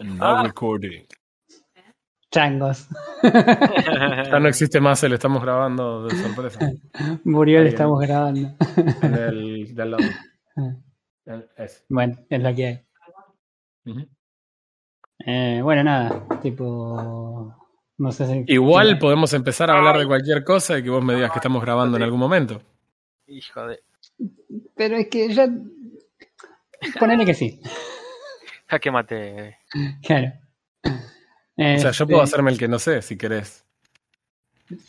No recording. Changos. Ya no existe más el estamos grabando de sorpresa. Murió el estamos grabando. En el del lado. Bueno, es lo que hay. Ujú. Eh, bueno, nada, tipo. No sé si. Igual podemos empezar a hablar de cualquier cosa y que vos me digas que estamos grabando en algún momento. Hijo de. Pero es que ya. Ponele que sí. Jaque mate. Claro. O sea, yo Este, puedo hacerme el que no sé, si querés.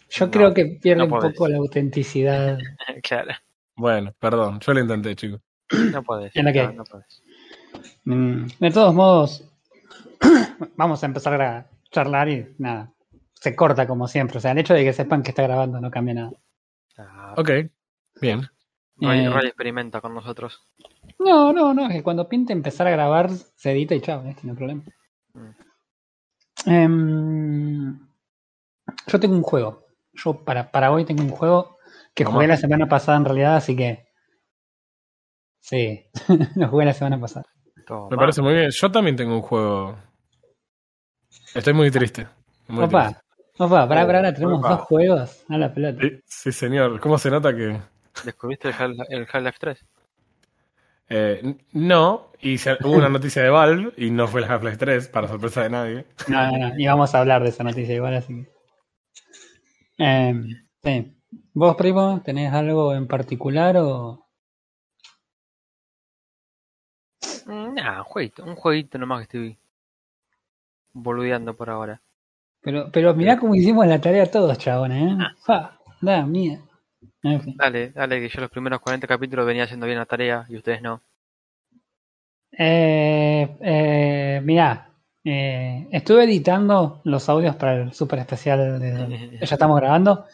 Yo No, creo que pierde no un poco la autenticidad. claro. Bueno, perdón, yo lo intenté, chicos. No podés. ¿En la qué? No, no podés. Mm, De todos modos, vamos a empezar a charlar y nada. Se corta como siempre. O sea, el hecho de que sepan que está grabando no cambia nada. Ah, Ok, bien. Ray, Eh. Ray experimenta con nosotros. No, no, no, es que cuando pinte empezar a grabar, se edita y chao, ¿eh? no hay problema. Mm. Em, yo tengo un juego. Yo para, para hoy tengo un juego que ¿Cómo? jugué la semana pasada en realidad, así que. Sí, lo jugué la semana pasada. Toma. Me parece muy bien. Yo también tengo un juego. Estoy muy triste. Muy Opa, triste. opa, para, para, ahora tenemos Opa. dos juegos a la pelota. Sí, sí, señor. ¿Cómo se nota que.? ¿Descubriste el Half- el Half-Life 3? Eh, no, y se- hubo una noticia de Valve y no fue el Half-Life 3, para sorpresa de nadie. No, no, no, y vamos a hablar de esa noticia igual, así que. Em, sí. ¿Vos, primo, tenés algo en particular o.? Mm, Nah, un jueguito. Un jueguito nomás que estoy boludeando por ahora. Pero, pero mirá cómo hicimos la tarea todos, chabones, ¿eh? Fa, da, mía. Fin. Dale, dale, que yo los primeros 40 capítulos venía haciendo bien la tarea y ustedes no. Eh, eh, mirá, eh, estuve editando los audios para el super especial de que ya estamos grabando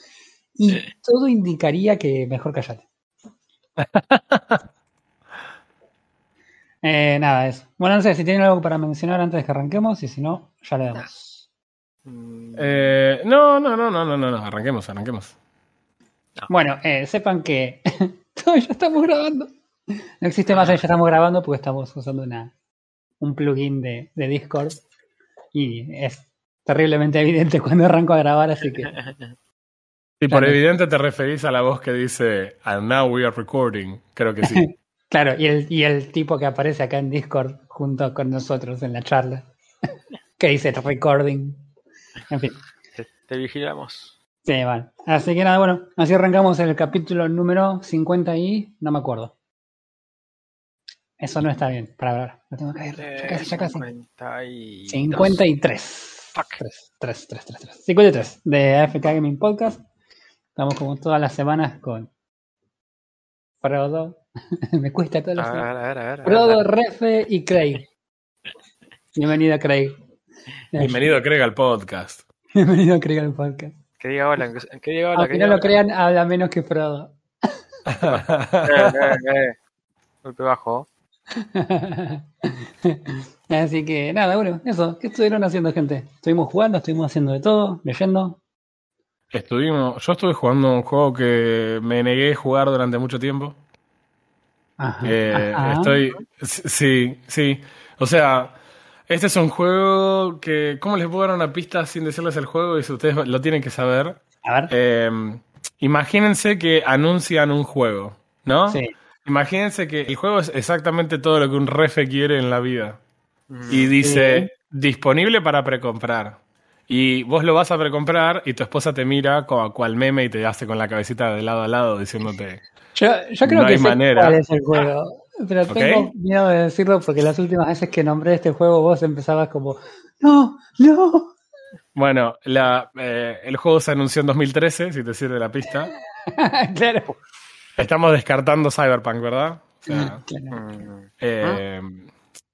y todo indicaría que mejor callate. Eh, nada, eso. Bueno, no sé si tienen algo para mencionar antes de que arranquemos y si no, ya le damos. Mm, Eh, no, no, no, no, no, no, no, arranquemos, Bueno, eh, sepan que todavía ya estamos grabando. No existe más, ya estamos grabando porque estamos usando una, un plugin de, de Discord y es terriblemente evidente cuando arranco a grabar, así que Si por Claro. evidente te referís a la voz que dice And now we are recording, creo que sí. claro, y el, y el tipo que aparece acá en Discord junto con nosotros en la charla, que dice recording. En fin, te, te vigilamos. Sí, vale. Así que nada, bueno, así arrancamos el capítulo número 50 y no me acuerdo. Eso no está bien, para hablar. Lo tengo que ir. Ya casi, ya casi. 52. 53. Fuck. 3, 3, 3, 3, 3. 53 de AFK Gaming Podcast. Estamos como todas las semanas con Frodo. Me cuesta todas las A semanas. ver, a ver. a ver, Frodo. Refe y Craig. Bienvenido, Craig. Bienvenido, Craig, al podcast. Bienvenido, Craig, al podcast. Que diga hola, que, diga hola. Aunque que no lo crean, habla menos que Frodo. hola. Eh, eh, eh. Golpe bajo. Así que nada, bueno, eso. ¿Qué estuvieron haciendo, gente? Estuvimos jugando, estuvimos haciendo de todo, leyendo. Estuvimos, yo estuve jugando un juego que me negué a jugar durante mucho tiempo. Ajá, Eh, ajá. estoy. Sí, sí. O sea, este es un juego que. ¿Cómo les puedo dar una pista sin decirles el juego? Y si ustedes lo tienen que saber. A ver. Eh, imagínense que anuncian un juego, ¿no? Sí. Imagínense que el juego es exactamente todo lo que un refe quiere en la vida. Mm, Y dice, disponible para precomprar. Y vos lo vas a precomprar y tu esposa te mira como cual meme y te hace con la cabecita de lado a lado diciéndote, Yo, yo creo No que hay sé manera. cuál es el juego. Pero tengo miedo de decirlo porque las últimas veces que nombré este juego vos empezabas como, no, no. bueno, la, eh, el juego se anunció en 2013, si te sirve la pista. claro. Estamos descartando Cyberpunk, ¿verdad? O sea, Claro. mm. eh,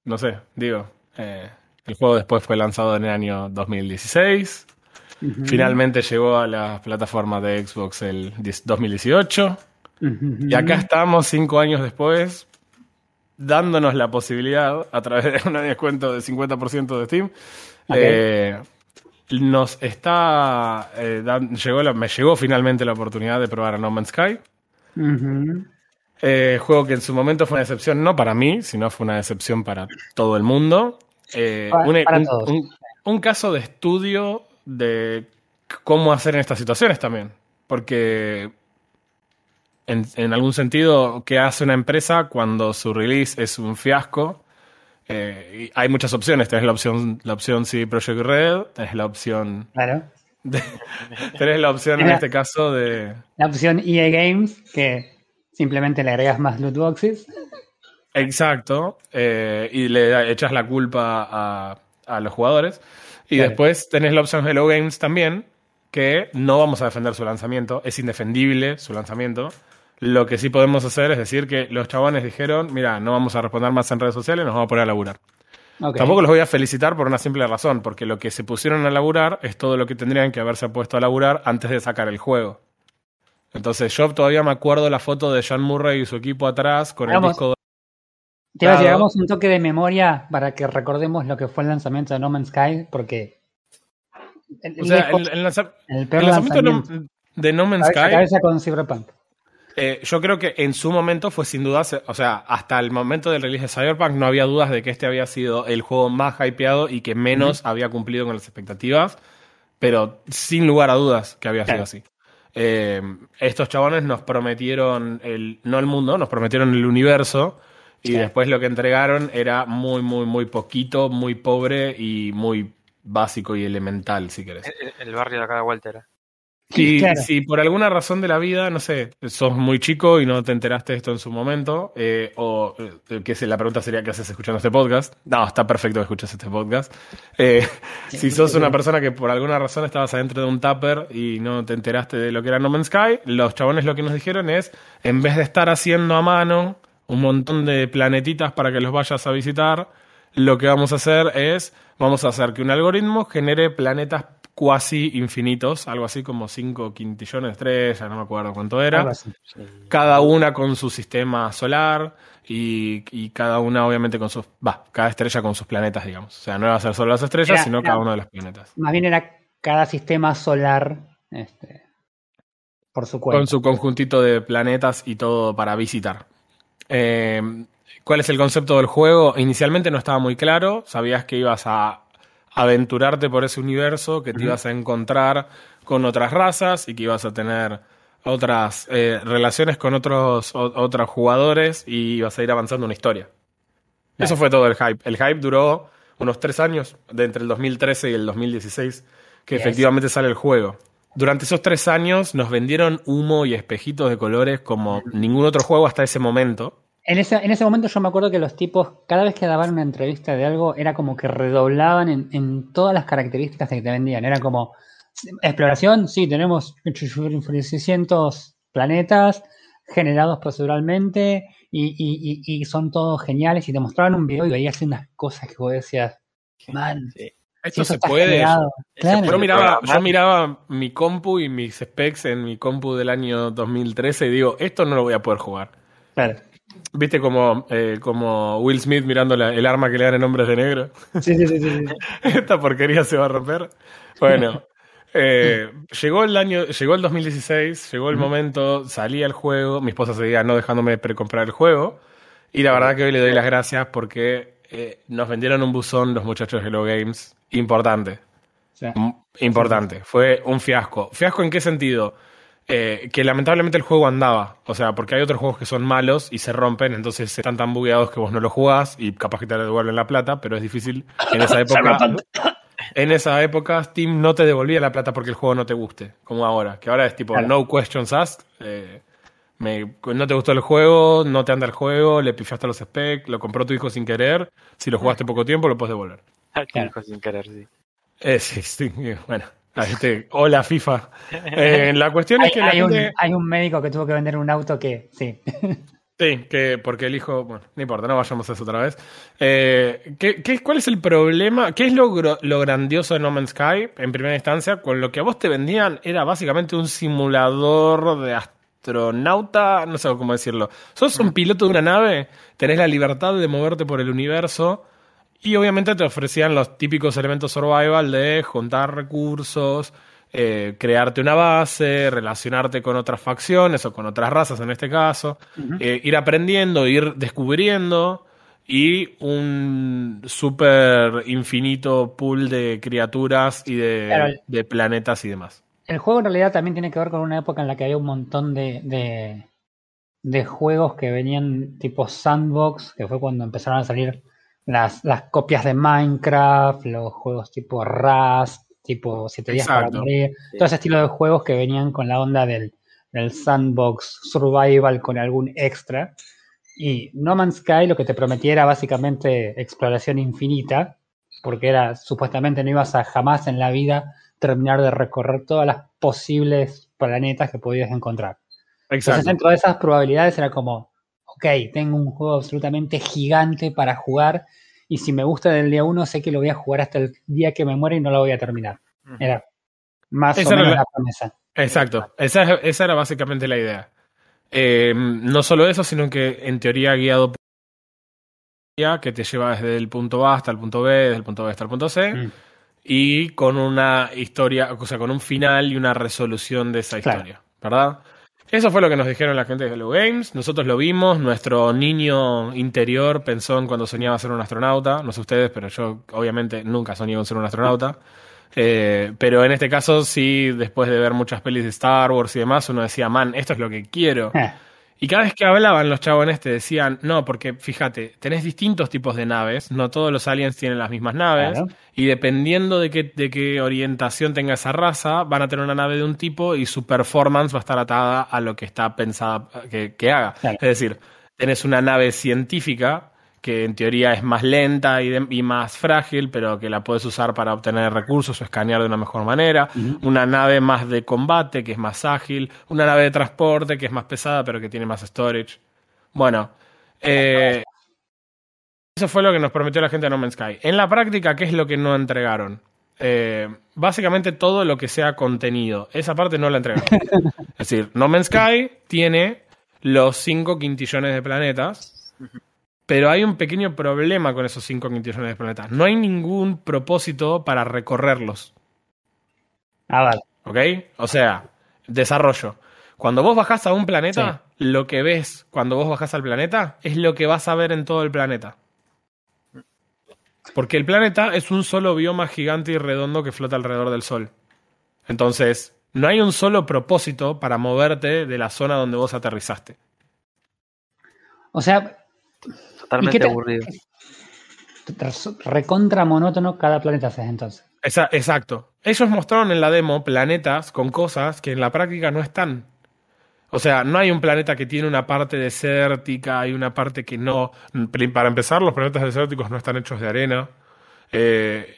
no sé, digo, eh, el juego después fue lanzado en el año 2016. Ujú. Finalmente llegó a las plataformas de Xbox el 10 2018. Ujú. Y acá estamos, cinco años después, dándonos la posibilidad, a través de un descuento de 50% de Steam, eh, nos está. eh, dan- llegó la- me llegó finalmente la oportunidad de probar a No Man's Sky. Eh, juego que en su momento fue una decepción, no para mí, sino fue una decepción para todo el mundo. Para- un, para un- todos. un- un caso de estudio de cómo hacer en estas situaciones también. Porque en, en algún sentido, ¿qué hace una empresa cuando su release es un fiasco? Eh, y hay muchas opciones. Tenés la opción, la opción CD Projekt Red, tenés la opción. Claro. de- tenés la opción en este caso de. La opción EA Games, que simplemente le agregas más loot boxes. Exacto. eh, y le echas la culpa a, a los jugadores. Y Claro. después tenés la opción Hello Games también, que no vamos a defender su lanzamiento. Es indefendible su lanzamiento. Lo que sí podemos hacer es decir que los chabones dijeron, mira, no vamos a responder más en redes sociales, nos vamos a poner a laburar. Tampoco los voy a felicitar por una simple razón, porque lo que se pusieron a laburar es todo lo que tendrían que haberse puesto a laburar antes de sacar el juego. Entonces yo todavía me acuerdo la foto de Sean Murray y su equipo atrás con el disco Te hagamos un toque de memoria para que recordemos lo que fue el lanzamiento de No Man's Sky, porque. el- O sea, el, el lanza- el peor el lanzamiento de lanzamiento. No, de No Man's Sky, cabeza con Cyberpunk. Eh, yo creo que en su momento fue sin duda, o sea, hasta el momento del release de Cyberpunk no había dudas de que este había sido el juego más hypeado y que menos había cumplido con las expectativas, pero sin lugar a dudas que había sido así. Eh, estos chabones nos prometieron, el, no el mundo, nos prometieron el universo. Y Claro. después lo que entregaron era muy, muy, muy poquito, muy pobre y muy básico y elemental, si querés. El, el barrio de acá de Walter. Si, Claro. si por alguna razón de la vida, no sé, sos muy chico y no te enteraste de esto en su momento, eh, o eh, que la pregunta sería ¿qué haces escuchando este podcast? No, está perfecto que escuches este podcast. Eh, si sos una persona que por alguna razón estabas adentro de un tupper y no te enteraste de lo que era No Man's Sky, los chabones lo que nos dijeron es, en vez de estar haciendo a mano un montón de planetitas para que los vayas a visitar, lo que vamos a hacer es, vamos a hacer que un algoritmo genere planetas cuasi infinitos, algo así como 5 quintillones de estrellas, no me acuerdo cuánto era, cada una con su sistema solar y, y cada una obviamente con sus, va, cada estrella con sus planetas, digamos. O sea, no va a ser solo las estrellas, Era- sino era- cada uno de los planetas. Más bien era cada sistema solar este, por su cuenta. Con su conjuntito de planetas y todo para visitar. Eh, ¿Cuál es el concepto del juego? Inicialmente no estaba muy claro. Sabías que ibas a aventurarte por ese universo, que te ibas a encontrar con otras razas y que ibas a tener otras eh, relaciones con otros, o- otros jugadores y ibas a ir avanzando una historia. Eso fue todo el hype. El hype duró unos tres años, de entre el 2013 y el 2016, que Yes. efectivamente sale el juego. Durante esos tres años nos vendieron humo y espejitos de colores como ningún otro juego hasta ese momento. En ese, en ese momento yo me acuerdo que los tipos, cada vez que daban una entrevista de algo, era como que redoblaban en, en todas las características que te vendían. Era como, exploración, sí, tenemos 600 planetas generados proceduralmente y, y- y- y son todos geniales. Y te mostraban un video y veías unas cosas que vos decías, man, si Esto eso se puede. generado". Claro. Yo miraba, yo miraba mi compu y mis specs en mi compu del año 2013 y digo, esto no lo voy a poder jugar. Claro. ¿Viste como, eh, como Will Smith mirando la- el arma que le dan en Hombres de Negro? Sí, sí, sí, sí. Esta porquería se va a romper. Bueno, eh, llegó el año, llegó el 2016, llegó el momento, salía el juego, mi esposa seguía no dejándome precomprar el juego, y la verdad que hoy le doy las gracias porque eh, nos vendieron un buzón los muchachos de Hello Games importante. Sí. M- Importante. Fue un fiasco. ¿Fiasco en qué sentido? Eh, que lamentablemente el juego andaba. O sea, porque hay otros juegos que son malos y se rompen, entonces están tan bugueados que vos no los jugás y capaz que te devuelven la plata, pero es difícil en esa época. en esa época Steam no te devolvía la plata porque el juego no te guste, como ahora. Que ahora es tipo Claro. no questions asked. eh, me- no te gustó el juego, no te anda el juego, le pifiaste los specs, lo compró tu hijo sin querer. Si lo jugaste poco tiempo, lo puedes devolver. Claro. sin querer, sí. Eh, sí, sí, bueno. Hola FIFA. Eh, la cuestión Hay, es que la hay un, gente... hay un médico que tuvo que vender un auto que, sí. Sí, que porque el hijo... Bueno, no importa, no vayamos a eso otra vez. Eh, ¿qué, qué- cuál es el problema? ¿Qué es lo, lo grandioso de No Man's Sky, en primera instancia? Con lo que a vos te vendían era básicamente un simulador de astronauta, no sé cómo decirlo. Sos un piloto de una nave, tenés la libertad de moverte por el universo y obviamente te ofrecían los típicos elementos survival de juntar recursos, eh, crearte una base, relacionarte con otras facciones o con otras razas en este caso, eh, ir aprendiendo, ir descubriendo y un super infinito pool de criaturas y de, Claro. de planetas y demás. El juego en realidad también tiene que ver con una época en la que había un montón de, de, de juegos que venían tipo sandbox, que fue cuando empezaron a salir las, las copias de Minecraft, los juegos tipo Rust, tipo 7 días para Exacto. morir, todo ese estilo de juegos que venían con la onda del, del sandbox survival con algún extra. Y No Man's Sky lo que te prometía era básicamente exploración infinita, porque era supuestamente no ibas a jamás en la vida terminar de recorrer todas las posibles planetas que podías encontrar. Entonces, dentro de esas probabilidades era como, ok, tengo un juego absolutamente gigante para jugar y si me gusta del día uno sé que lo voy a jugar hasta el día que me muera y no lo voy a terminar. Era más Esa o menos la- la promesa. Exacto. Esa, es- esa era básicamente la idea. Eh, no solo eso, sino que en teoría guiado por que te lleva desde el punto A hasta el punto B, desde el punto B hasta el punto C, Mm. y con una historia, o sea, con un final y una resolución de esa Claro. historia, ¿verdad? Eso fue lo que nos dijeron la gente de Hello Games. Nosotros lo vimos. Nuestro niño interior pensó en cuando soñaba ser un astronauta. No sé ustedes, pero yo obviamente nunca soñé con ser un astronauta. Eh, pero en este caso, sí, después de ver muchas pelis de Star Wars y demás, uno decía, man, esto es lo que quiero. Eh, Y cada vez que hablaban los chabones te decían, no, porque fíjate, tenés distintos tipos de naves, no todos los aliens tienen las mismas naves, Claro. y dependiendo de qué, de qué orientación tenga esa raza, van a tener una nave de un tipo y su performance va a estar atada a lo que está pensada que, que haga. Claro. Es decir, tenés una nave científica que en teoría es más lenta y, de- y más frágil, pero que la puedes usar para obtener recursos o escanear de una mejor manera. Una nave más de combate, que es más ágil. Una nave de transporte, que es más pesada, pero que tiene más storage. Bueno, eh, eso fue lo que nos prometió la gente de No Man's Sky. En la práctica, ¿qué es lo que no entregaron? Eh, básicamente todo lo que sea contenido. Esa parte no la entregaron. es decir, No Man's Sky tiene los 5 quintillones de planetas, pero hay un pequeño problema con esos 5 quintillones de planetas. No hay ningún propósito para recorrerlos. a ver, ¿Ok? O sea, desarrollo. Cuando vos bajás a un planeta, lo que ves cuando vos bajás al planeta es lo que vas a ver en todo el planeta. Porque el planeta es un solo bioma gigante y redondo que flota alrededor del Sol. Entonces, no hay un solo propósito para moverte de la zona donde vos aterrizaste. o sea, Totalmente ¿Y qué te- aburrido. recontra monótono cada planeta haces entonces. Esa- exacto. Ellos mostraron en la demo planetas con cosas que en la práctica no están. O sea, no hay un planeta que tiene una parte desértica, hay una parte que no. Pri- Para empezar, los planetas desérticos no están hechos de arena. Eh,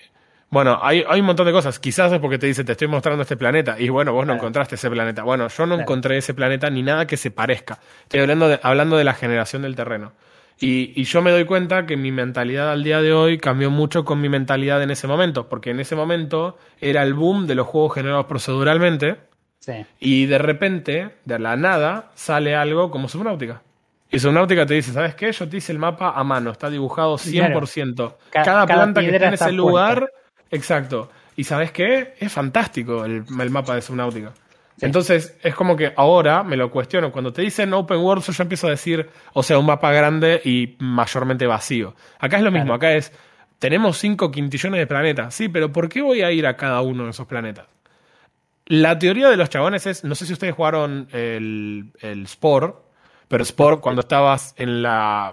bueno, hay, hay un montón de cosas. Quizás es porque te dice, te estoy mostrando este planeta. Y bueno, vos no Claro. encontraste ese planeta. Bueno, yo no Claro. encontré ese planeta ni nada que se parezca. Estoy hablando de, hablando de la generación del terreno. Y, y yo me doy cuenta que mi mentalidad al día de hoy cambió mucho con mi mentalidad en ese momento. Porque en ese momento era el boom de los juegos generados proceduralmente. Sí. Y de repente, de la nada, sale algo como Subnautica. Y Subnautica te dice, ¿sabes qué? Yo te hice el mapa a mano, está dibujado 100%. Ca- Cada, cada planta que está ese lugar, exacto. ¿Y sabes qué? Es fantástico el, el mapa de Subnautica. Entonces, es como que ahora me lo cuestiono. Cuando te dicen open world, yo ya empiezo a decir, o sea, un mapa grande y mayormente vacío. Acá es lo mismo, Claro. acá es, tenemos 5 quintillones de planetas. Sí, pero ¿por qué voy a ir a cada uno de esos planetas? La teoría de los chabones es, no sé si ustedes jugaron el, el Spore, pero Spore cuando estabas en la,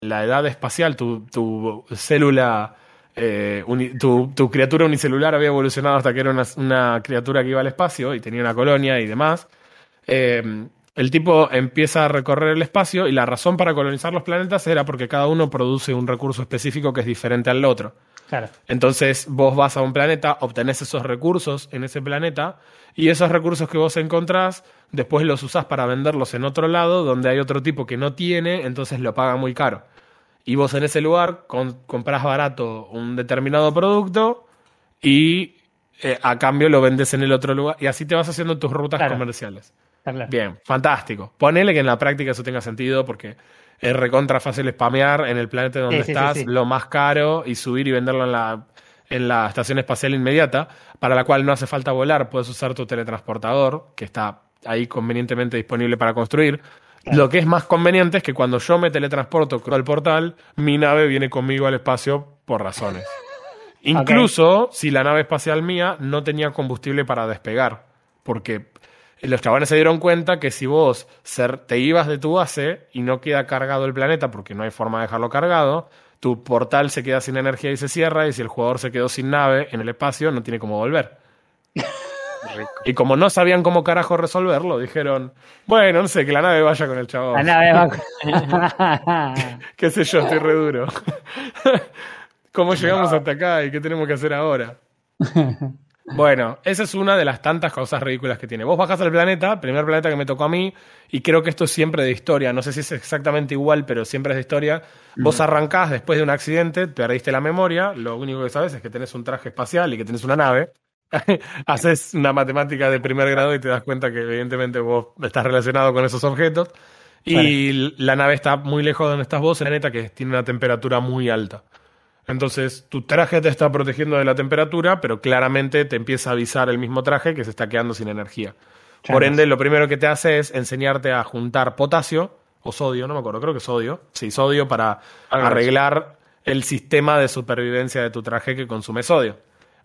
la edad espacial, tu, tu célula, eh, tu, tu criatura unicelular había evolucionado hasta que era una, una criatura que iba al espacio y tenía una colonia y demás. Eh, el tipo empieza a recorrer el espacio y la razón para colonizar los planetas era porque cada uno produce un recurso específico que es diferente al otro. Claro. Entonces vos vas a un planeta, obtenés esos recursos en ese planeta y esos recursos que vos encontrás, después los usás para venderlos en otro lado donde hay otro tipo que no tiene, entonces lo paga muy caro. Y vos en ese lugar con- comprás barato un determinado producto y eh, a cambio lo vendes en el otro lugar y así te vas haciendo tus rutas Claro. comerciales. Claro. Bien, fantástico. Ponele que en la práctica eso tenga sentido porque es recontra fácil spamear en el planeta donde Sí, sí, estás sí. lo más caro y subir y venderlo en la, en la estación espacial inmediata, para la cual no hace falta volar, puedes usar tu teletransportador, que está ahí convenientemente disponible para construir. Lo que es más conveniente es que cuando yo me teletransporto al portal, mi nave viene conmigo al espacio por razones. Incluso si la nave espacial mía no tenía combustible para despegar. Porque los chavales se dieron cuenta que si vos te ibas de tu base y no queda cargado el planeta porque no hay forma de dejarlo cargado, tu portal se queda sin energía y se cierra, y si el jugador se quedó sin nave en el espacio, no tiene cómo volver. Y como no sabían cómo carajo resolverlo, dijeron, bueno, no sé, que la nave vaya con el chavo. La nave va Qué sé yo, estoy re duro. ¿Cómo llegamos hasta acá y qué tenemos que hacer ahora? Bueno, esa es una de las tantas cosas ridículas que tiene. Vos bajás al planeta, primer planeta que me tocó a mí, y creo que esto es siempre de historia. No sé si es exactamente igual, pero siempre es de historia. Vos arrancás después de un accidente, perdiste la memoria, lo único que sabes es que tenés un traje espacial y que tenés una nave. Haces una matemática de primer grado y te das cuenta que evidentemente vos estás relacionado con esos objetos. Y la nave está muy lejos de donde estás vos, en planeta que tiene una temperatura muy alta. Entonces, tu traje te está protegiendo de la temperatura, pero claramente te empieza a avisar el mismo traje que se está quedando sin energía. Por ende, lo primero que te hace es enseñarte a juntar potasio o sodio, no me acuerdo, creo que sodio. Sí, sodio para arreglar el sistema de supervivencia de tu traje que consume sodio.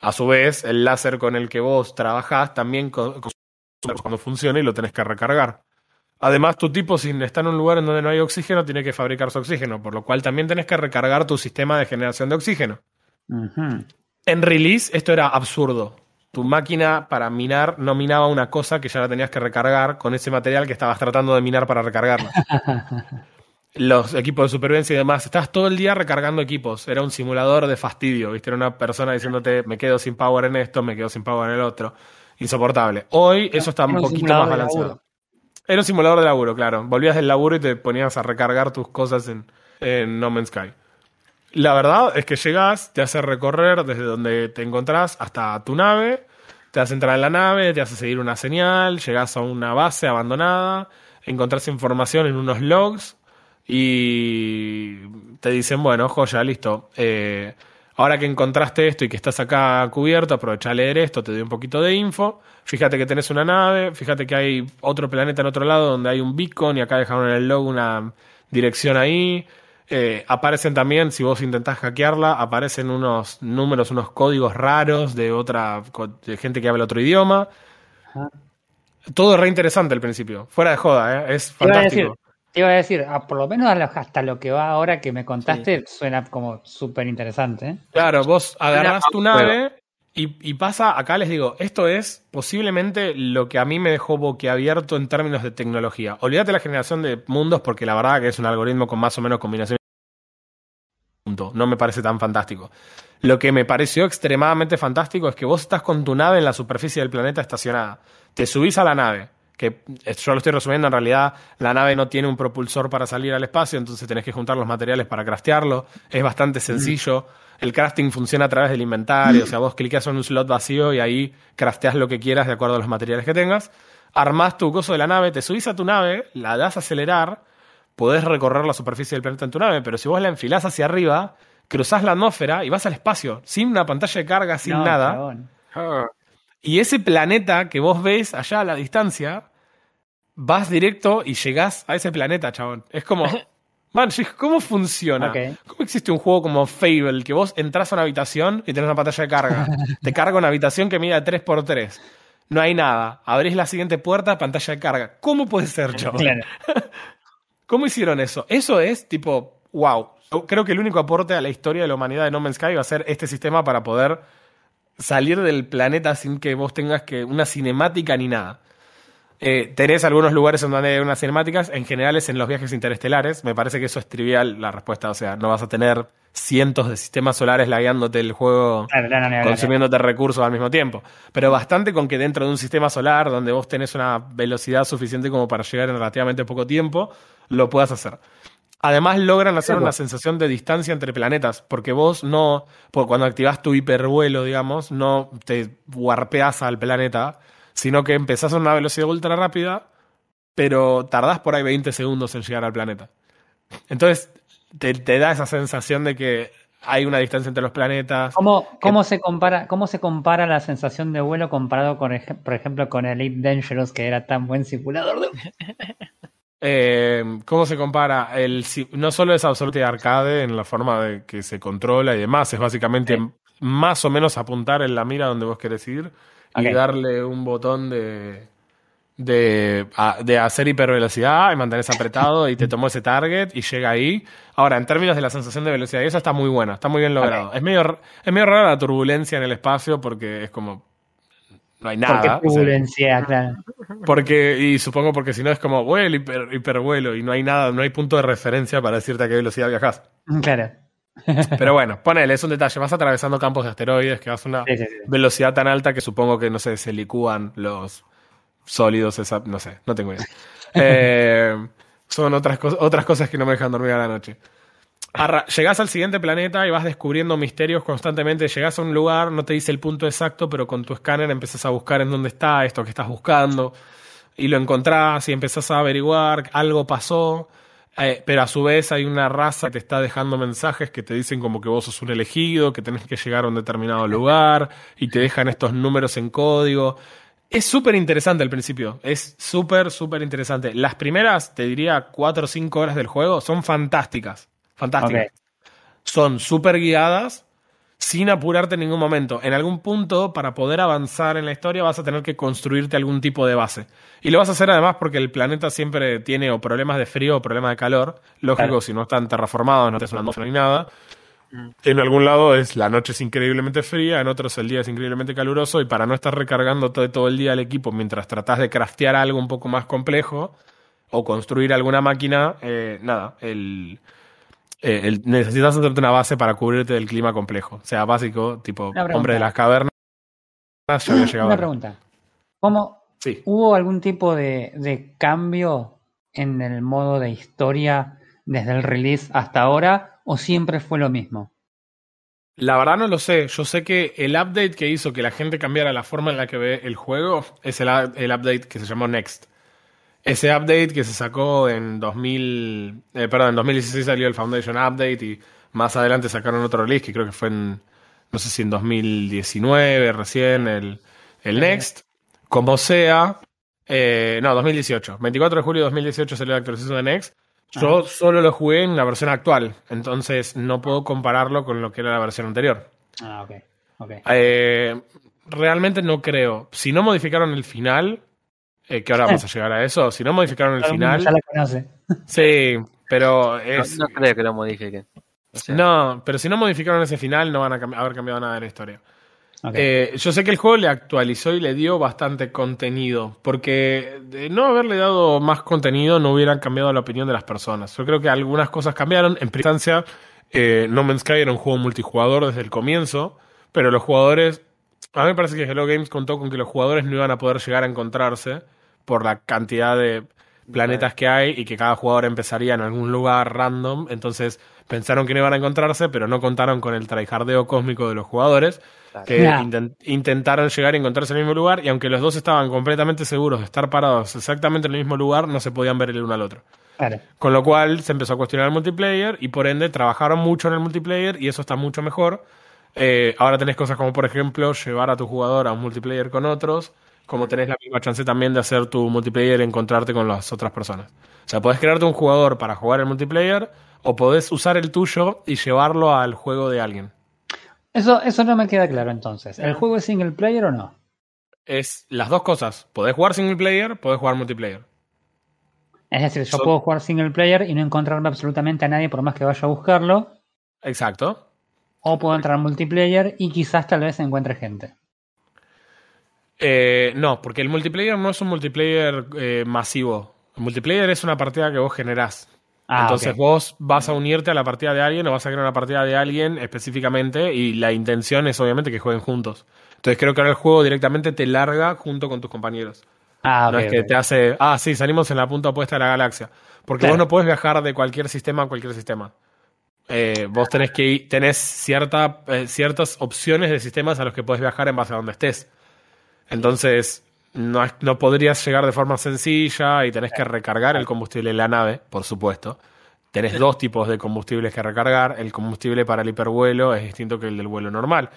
A su vez, el láser con el que vos trabajás también cuando funciona y lo tenés que recargar. Además, tu tipo, si está en un lugar en donde no hay oxígeno, tiene que fabricar su oxígeno, por lo cual también tenés que recargar tu sistema de generación de oxígeno. En release, esto era absurdo. Tu máquina para minar no minaba una cosa que ya la tenías que recargar con ese material que estabas tratando de minar para recargarlo. Los equipos de supervivencia y demás, estabas todo el día recargando equipos. Era un simulador de fastidio, ¿viste? Era una persona diciéndote, me quedo sin power en esto, me quedo sin power en el otro. Insoportable. Hoy eso está un poquito más balanceado. Era un simulador de laburo, claro. Volvías del laburo y te ponías a recargar tus cosas en, No Man's Sky. La verdad es que llegas, te hace recorrer desde donde te encontrás hasta tu nave, te hace entrar en la nave, te hace seguir una señal, llegas a una base abandonada, encontrás información en unos logs y te dicen, bueno, joya, listo. Eh, ahora que encontraste esto y que estás acá cubierto, aprovecha a leer esto, te doy un poquito de info. Fíjate que tenés una nave, fíjate que hay otro planeta en otro lado donde hay un beacon y acá dejaron en el logo una dirección ahí. Eh, aparecen también, si vos intentás hackearla, aparecen unos números, unos códigos raros de otra de gente que habla otro idioma. Todo re interesante al principio, fuera de joda, ¿eh? es fantástico. Te iba a decir, ah, por lo menos hasta lo que va ahora que me contaste, suena como súper interesante. ¿eh? Claro, vos agarrás tu nave y, pasa, acá les digo, esto es posiblemente lo que a mí me dejó boquiabierto en términos de tecnología. Olvídate la generación de mundos porque la verdad que es un algoritmo con más o menos combinación. No me parece tan fantástico. Lo que me pareció extremadamente fantástico es que vos estás con tu nave en la superficie del planeta estacionada. Te subís a la nave, que yo lo estoy resumiendo, en realidad la nave no tiene un propulsor para salir al espacio, entonces tenés que juntar los materiales para craftearlo. Es bastante sencillo. El crafting funciona a través del inventario, o sea, vos clicas en un slot vacío y ahí crafteas lo que quieras de acuerdo a los materiales que tengas. Armás tu coso de la nave, te subís a tu nave, la das a acelerar, podés recorrer la superficie del planeta en tu nave, pero si vos la enfilás hacia arriba, cruzás la atmósfera y vas al espacio, sin una pantalla de carga, sin nada. Y ese planeta que vos ves allá a la distancia, vas directo y llegás a ese planeta, chabón. Es como, Man, ¿cómo funciona? ¿Cómo existe un juego como Fable que vos entras a una habitación y tenés una pantalla de carga? Te carga una habitación que mide 3x3. No hay nada. Abrís la siguiente puerta, pantalla de carga. ¿Cómo puede ser, chabón? ¿Cómo hicieron eso? Eso es tipo, wow. Creo que el único aporte a la historia de la humanidad de No Man's Sky va a ser este sistema para poder salir del planeta sin que vos tengas que una cinemática ni nada. Eh, tenés algunos lugares en donde hay unas cinemáticas, en general es en los viajes interestelares. Me parece que eso es trivial la respuesta. O sea, no vas a tener cientos de sistemas solares lagueándote el juego, consumiéndote recursos al mismo tiempo. Pero bastante con que dentro de un sistema solar donde vos tenés una velocidad suficiente como para llegar en relativamente poco tiempo, lo puedas hacer. Además logran hacer una sensación de distancia entre planetas, porque vos no, cuando activas tu hipervuelo, digamos, no te warpeas al planeta, sino que empezás a una velocidad ultra rápida, pero tardás por ahí 20 segundos en llegar al planeta. Entonces, te, da esa sensación de que hay una distancia entre los planetas. ¿Cómo, cómo, se compara, ¿Cómo se compara la sensación de vuelo comparado, con, por ejemplo, con el Elite Dangerous, que era tan buen simulador de... Eh, ¿Cómo se compara? El, no solo es absolutamente arcade en la forma de que se controla y demás, es básicamente Sí. más o menos apuntar en la mira donde vos querés ir y darle un botón de, de, de hacer hipervelocidad y mantenerse apretado y te tomó ese target y llega ahí. Ahora, en términos de la sensación de velocidad, y eso está muy buena, está muy bien logrado. Es, medio, es medio rara la turbulencia en el espacio porque es como... No hay ¿Por qué nada. o sea, turbulencia? Claro. porque, y supongo porque si no es como vuelo, hiper, hipervuelo y no hay nada, no hay punto de referencia para decirte a qué velocidad viajas. Claro. Pero bueno, ponele, es un detalle. Vas atravesando campos de asteroides que vas a una Sí, sí, sí. velocidad tan alta que supongo que, no sé, se licúan los sólidos, esa, no sé, no tengo idea. Eh, son otras, otras cosas que no me dejan dormir a la noche. Arra- llegás al siguiente planeta y vas descubriendo misterios constantemente. Llegás a un lugar, no te dice el punto exacto, pero con tu escáner empezás a buscar en dónde está esto que estás buscando. Y lo encontrás y empezás a averiguar, algo pasó. Eh, pero a su vez hay una raza que te está dejando mensajes que te dicen como que vos sos un elegido, que tenés que llegar a un determinado lugar y te dejan estos números en código. Es súper interesante al principio, es súper, súper interesante. Las primeras, te diría, cuatro o cinco horas del juego son fantásticas, fantásticas. Son súper guiadas, sin apurarte en ningún momento. En algún punto, para poder avanzar en la historia, vas a tener que construirte algún tipo de base. Y lo vas a hacer además porque el planeta siempre tiene o problemas de frío o problemas de calor. Lógico, Claro. si no están terraformados, no te una atmósfera ni nada. En algún lado es la noche es increíblemente fría, en otros el día es increíblemente caluroso y para no estar recargando todo, todo el día el equipo mientras tratás de craftear algo un poco más complejo o construir alguna máquina, eh, nada, el, eh, el- necesitas hacerte una base para cubrirte del clima complejo. O sea, básico, tipo hombre de las cavernas, ya había llegado. Una pregunta. ¿Cómo Sí. hubo algún tipo de, de cambio en el modo de historia desde el release hasta ahora o siempre fue lo mismo? La verdad no lo sé. Yo sé que el update que hizo que la gente cambiara la forma en la que ve el juego es el, el update que se llamó Next. Ese update que se sacó en 2000, eh, perdón, en 2016 salió el Foundation Update y más adelante sacaron otro release que creo que fue en, no sé si en 2019 recién, el, el Next. Como sea, eh, no, 2018. 24 de julio de 2018 salió la actualización de Next. Yo solo lo jugué en la versión actual, entonces no puedo compararlo con lo que era la versión anterior. Ah, ok. ok. Eh, realmente no creo. Si no modificaron el final, eh, que ahora vamos a llegar a eso, si no modificaron el Todo final, ya la conoce. sí, pero No, es... no creo que lo modifiquen. O sea, No, pero si no modificaron ese final, no van a cam- haber cambiado nada de la historia. Eh, yo sé que el juego le actualizó y le dio bastante contenido, porque de no haberle dado más contenido no hubieran cambiado la opinión de las personas. Yo creo que algunas cosas cambiaron. En primera instancia, eh, No Man's Sky era un juego multijugador desde el comienzo, pero los jugadores... A mí me parece que Hello Games contó con que los jugadores no iban a poder llegar a encontrarse por la cantidad de planetas que hay y que cada jugador empezaría en algún lugar random. Entonces pensaron que no iban a encontrarse, pero no contaron con el tryhardeo cósmico de los jugadores claro. que intentaron llegar y encontrarse en el mismo lugar y aunque los dos estaban completamente seguros de estar parados exactamente en el mismo lugar, no se podían ver el uno al otro. Claro. Con lo cual se empezó a cuestionar el multiplayer y por ende trabajaron mucho en el multiplayer y eso está mucho mejor. Eh, ahora tenés cosas como por ejemplo llevar a tu jugador a un multiplayer con otros, como tenés la misma chance también de hacer tu multiplayer y encontrarte con las otras personas. O sea, podés crearte un jugador para jugar el multiplayer o podés usar el tuyo y llevarlo al juego de alguien. Eso, eso no me queda claro entonces. ¿El juego es single player o no? Es las dos cosas. Podés jugar single player, podés jugar multiplayer. Es decir, yo puedo jugar single player y no encontrarme absolutamente a nadie por más que vaya a buscarlo. Exacto. O puedo entrar en multiplayer y quizás tal vez encuentre gente. Eh, no, porque el multiplayer no es un multiplayer eh, masivo. El multiplayer es una partida que vos generás. Ah, Entonces vos vas a unirte a la partida de alguien o vas a crear una partida de alguien específicamente y la intención es obviamente que jueguen juntos. Entonces creo que ahora el juego directamente te larga junto con tus compañeros. Ah, no es que te hace, ah, sí, salimos en la punta opuesta de la galaxia. Porque Claro. vos no podés viajar de cualquier sistema a cualquier sistema. Eh, vos tenés que ir- tenés cierta, eh, ciertas opciones de sistemas a los que podés viajar en base a donde estés. Entonces, no, es- no podrías llegar de forma sencilla y tenés que recargar el combustible en la nave, por supuesto. Tenés dos tipos de combustibles que recargar. El combustible para el hipervuelo es distinto que el del vuelo normal.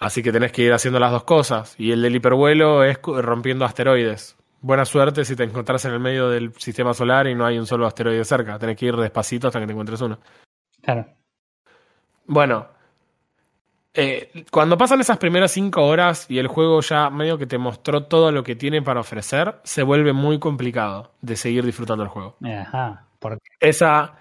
Así que tenés que ir haciendo las dos cosas. Y el del hipervuelo es rompiendo asteroides. buena suerte si te encontrás en el medio del sistema solar y no hay un solo asteroide cerca. Tenés que ir despacito hasta que te encuentres uno. Claro. Bueno, eh, cuando pasan esas primeras cinco horas y el juego ya medio que te mostró todo lo que tiene para ofrecer, se vuelve muy complicado de seguir disfrutando el juego. Ajá. Esa,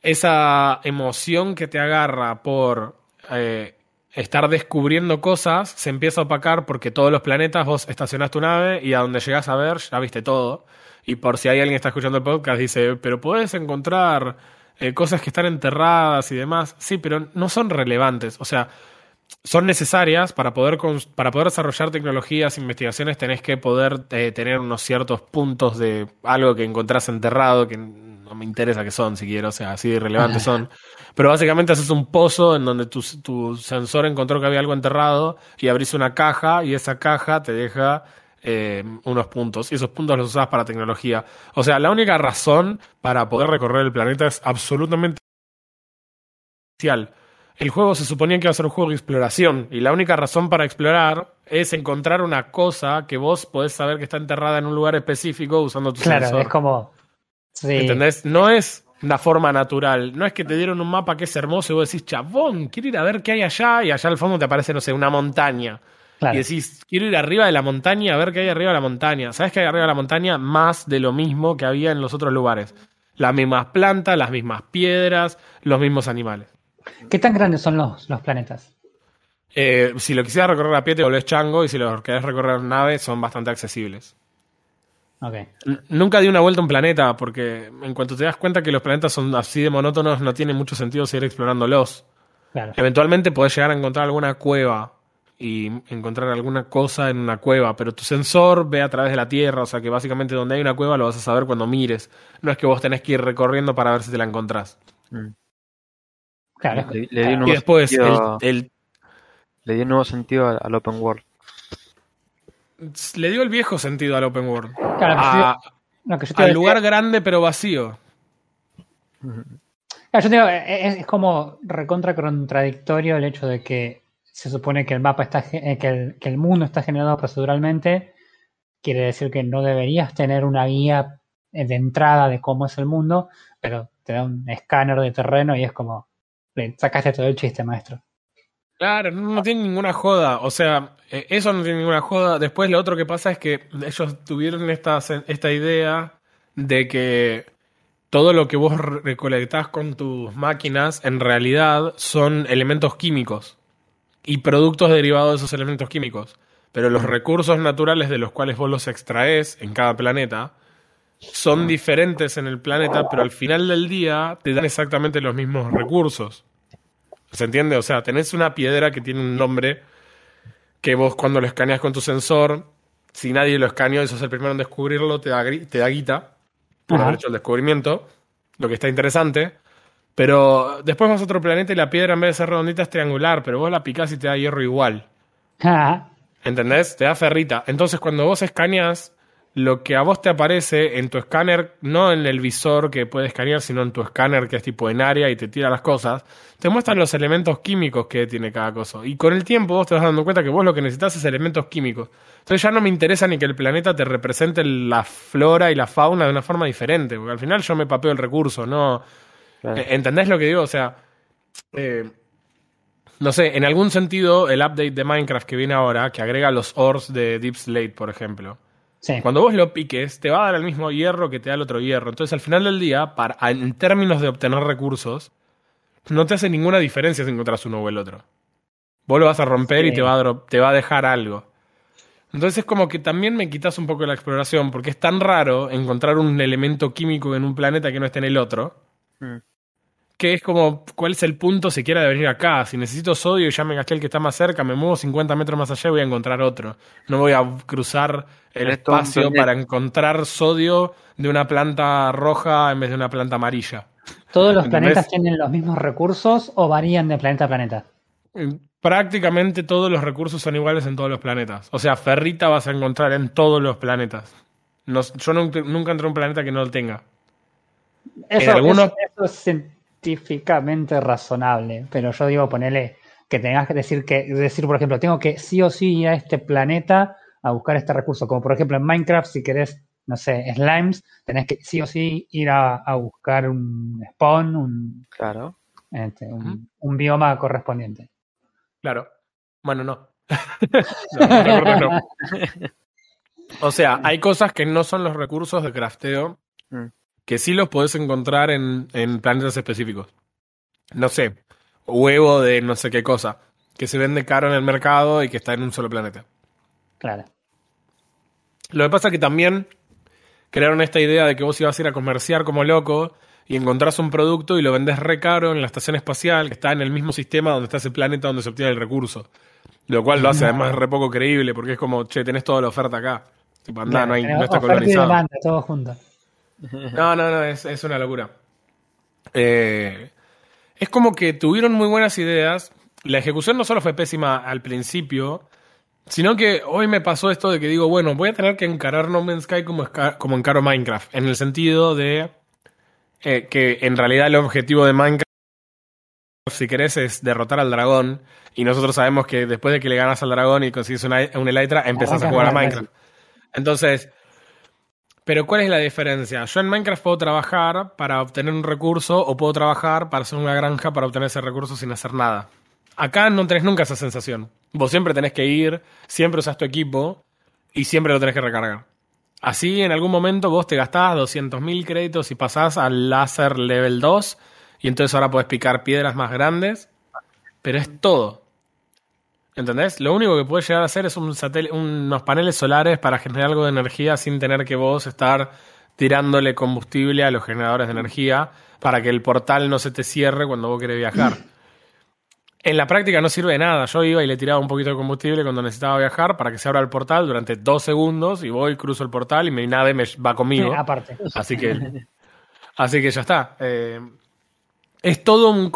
esa emoción que te agarra por eh, estar descubriendo cosas se empieza a opacar porque todos los planetas vos estacionás tu nave y a donde llegas a ver ya viste todo. Y por si hay alguien que está escuchando el podcast, dice, pero puedes encontrar eh, cosas que están enterradas y demás. Sí, pero no son relevantes. O sea, son necesarias para poder, para poder desarrollar tecnologías, investigaciones, tenés que poder eh, tener unos ciertos puntos de algo que encontrás enterrado, que no me interesa que son siquiera, o sea, así de irrelevantes son. Pero básicamente haces un pozo en donde tu, tu sensor encontró que había algo enterrado y abrís una caja y esa caja te deja eh, unos puntos y esos puntos los usás para tecnología. O sea, la única razón para poder recorrer el planeta es absolutamente. El juego se suponía que iba a ser un juego de exploración y la única razón para explorar es encontrar una cosa que vos podés saber que está enterrada en un lugar específico usando tu Claro, sensor. es como. Sí. ¿Entendés? No es una forma natural. No es que te dieron un mapa que es hermoso y vos decís, chabón, quiero ir a ver qué hay allá y allá al fondo te aparece, no sé, una montaña. Claro. Y decís, quiero ir arriba de la montaña a ver qué hay arriba de la montaña. ¿Sabes qué hay arriba de la montaña? Más de lo mismo que había en los otros lugares. Las mismas plantas, las mismas piedras, los mismos animales. ¿Qué tan grandes son los, los planetas? Eh, si lo quisieras recorrer a pie te volvés chango y si lo querés recorrer en nave son bastante accesibles. Ok. N- Nunca di una vuelta a un planeta porque en cuanto te das cuenta que los planetas son así de monótonos no tiene mucho sentido seguir explorándolos. Claro. Eventualmente podés llegar a encontrar alguna cueva y encontrar alguna cosa en una cueva, pero tu sensor ve a través de la Tierra, o sea que básicamente donde hay una cueva lo vas a saber cuando mires. No es que vos tenés que ir recorriendo para ver si te la encontrás. Claro, es- Le, le di un claro. Y nuevo después sentido, el, el- le di un nuevo sentido al, al open world. le dio el viejo sentido al open world. Claro, A- que yo al lugar grande pero vacío. Claro, yo te digo, es, es como recontra contradictorio el hecho de que se supone que el mapa está, eh, que el, mundo está generado proceduralmente. Quiere decir que no deberías tener una guía eh, de entrada de cómo es el mundo, pero te da un escáner de terreno y es como, le sacaste todo el chiste, maestro. Claro, no, tiene ninguna joda. O sea, eh, eso no tiene ninguna joda. Después lo otro que pasa es que ellos tuvieron esta, esta idea de que todo lo que vos re- recolectás con tus máquinas en realidad son elementos químicos y productos derivados de esos elementos químicos. Pero los recursos naturales de los cuales vos los extraes en cada planeta son diferentes en el planeta, pero al final del día te dan exactamente los mismos recursos. ¿Se entiende? O sea, tenés una piedra que tiene un nombre que vos cuando lo escaneas con tu sensor, si nadie lo escaneó y sos el primero en descubrirlo, te da, gri- te da guita por haber hecho el descubrimiento, lo que está interesante. Pero después vas a otro planeta y la piedra en vez de ser redondita es triangular, pero vos la picás y te da hierro igual. Ah, ¿Entendés? Te da ferrita. Entonces, cuando vos escaneas, lo que a vos te aparece en tu escáner, no en el visor que puede escanear, sino en tu escáner que es tipo en área y te tira las cosas, te muestran los elementos químicos que tiene cada cosa. Y con el tiempo vos te vas dando cuenta que vos lo que necesitas es elementos químicos. Entonces ya no me interesa ni que el planeta te represente la flora y la fauna de una forma diferente, porque al final yo me papeo el recurso, ¿no? Claro. Eh, ¿Entendés lo que digo? O sea, eh, no sé, en algún sentido, el update de Minecraft que viene ahora, que agrega los ores de Deep Slate, por ejemplo, sí. cuando vos lo piques, te va a dar el mismo hierro que te da el otro hierro. Entonces, al final del día, para, en términos de obtener recursos, no te hace ninguna diferencia si encontrás uno o el otro. Vos lo vas a romper y te va a, te va a dejar algo. Entonces es como que también me quitas un poco de la exploración, porque es tan raro encontrar un elemento químico en un planeta que no esté en el otro, Mm. Que es como, ¿cuál es el punto siquiera de venir acá? Si necesito sodio y ya me gasté el que está más cerca, me muevo 50 metros más allá y voy a encontrar otro. No voy a cruzar el Esto espacio para encontrar sodio de una planta roja en vez de una planta amarilla. ¿Todos los planetas tienen los mismos recursos o varían de planeta a planeta? Eh, Prácticamente todos los recursos son iguales en todos los planetas. O sea, ferrita vas a encontrar en todos los planetas. No- yo nunca, nunca entré a un planeta que no lo tenga. Eso, algunos- eso- eso es científicamente razonable, pero yo digo ponerle que tengas que decir que decir, por ejemplo, tengo que sí o sí ir a este planeta a buscar este recurso. Como por ejemplo en Minecraft, si querés, no sé, slimes, tenés que sí o sí ir a, a buscar un spawn, un, Claro. este, un, un bioma correspondiente. Claro. Bueno, no. No, no, no, no. O sea, hay cosas que no son los recursos de crafteo Mm. Que sí los podés encontrar en, en planetas específicos. No sé, huevo de no sé qué cosa, que se vende caro en el mercado y que está en un solo planeta. Claro. Lo que pasa es que también crearon esta idea de que vos ibas a ir a comerciar como loco y encontrás un producto y lo vendés re caro en la estación espacial que está en el mismo sistema donde está ese planeta donde se obtiene el recurso. Lo cual lo hace además re poco creíble porque es como, che, tenés toda la oferta acá. Tipo, andá, Claro, no, hay, no está oferta y colonizado. demanda, todo junto. No, no, no, es, es una locura. Eh, es como que tuvieron muy buenas ideas. La ejecución no solo fue pésima al principio, sino que hoy me pasó esto de que digo, bueno, voy a tener que encarar No Man's Sky como, como encaro Minecraft, en el sentido de eh, que en realidad el objetivo de Minecraft, si querés, es derrotar al dragón. Y nosotros sabemos que después de que le ganas al dragón y consigues una, un Elytra, empezás a jugar a Minecraft. Entonces, pero ¿cuál es la diferencia? Yo en Minecraft puedo trabajar para obtener un recurso o puedo trabajar para hacer una granja para obtener ese recurso sin hacer nada. Acá no tenés nunca esa sensación. Vos siempre tenés que ir, siempre usás tu equipo y siempre lo tenés que recargar. Así en algún momento vos te gastás 200.000 créditos y pasás al láser level 2 y entonces ahora podés picar piedras más grandes, pero es todo. ¿Entendés? Lo único que puedes llegar a hacer es un unos paneles solares para generar algo de energía sin tener que vos estar tirándole combustible a los generadores de energía para que el portal no se te cierre cuando vos querés viajar. En la práctica no sirve de nada. Yo iba y le tiraba un poquito de combustible cuando necesitaba viajar para que se abra el portal durante dos segundos y voy, cruzo el portal y mi nave me va conmigo. Sí, aparte. Así que, así que ya está. Eh, es todo un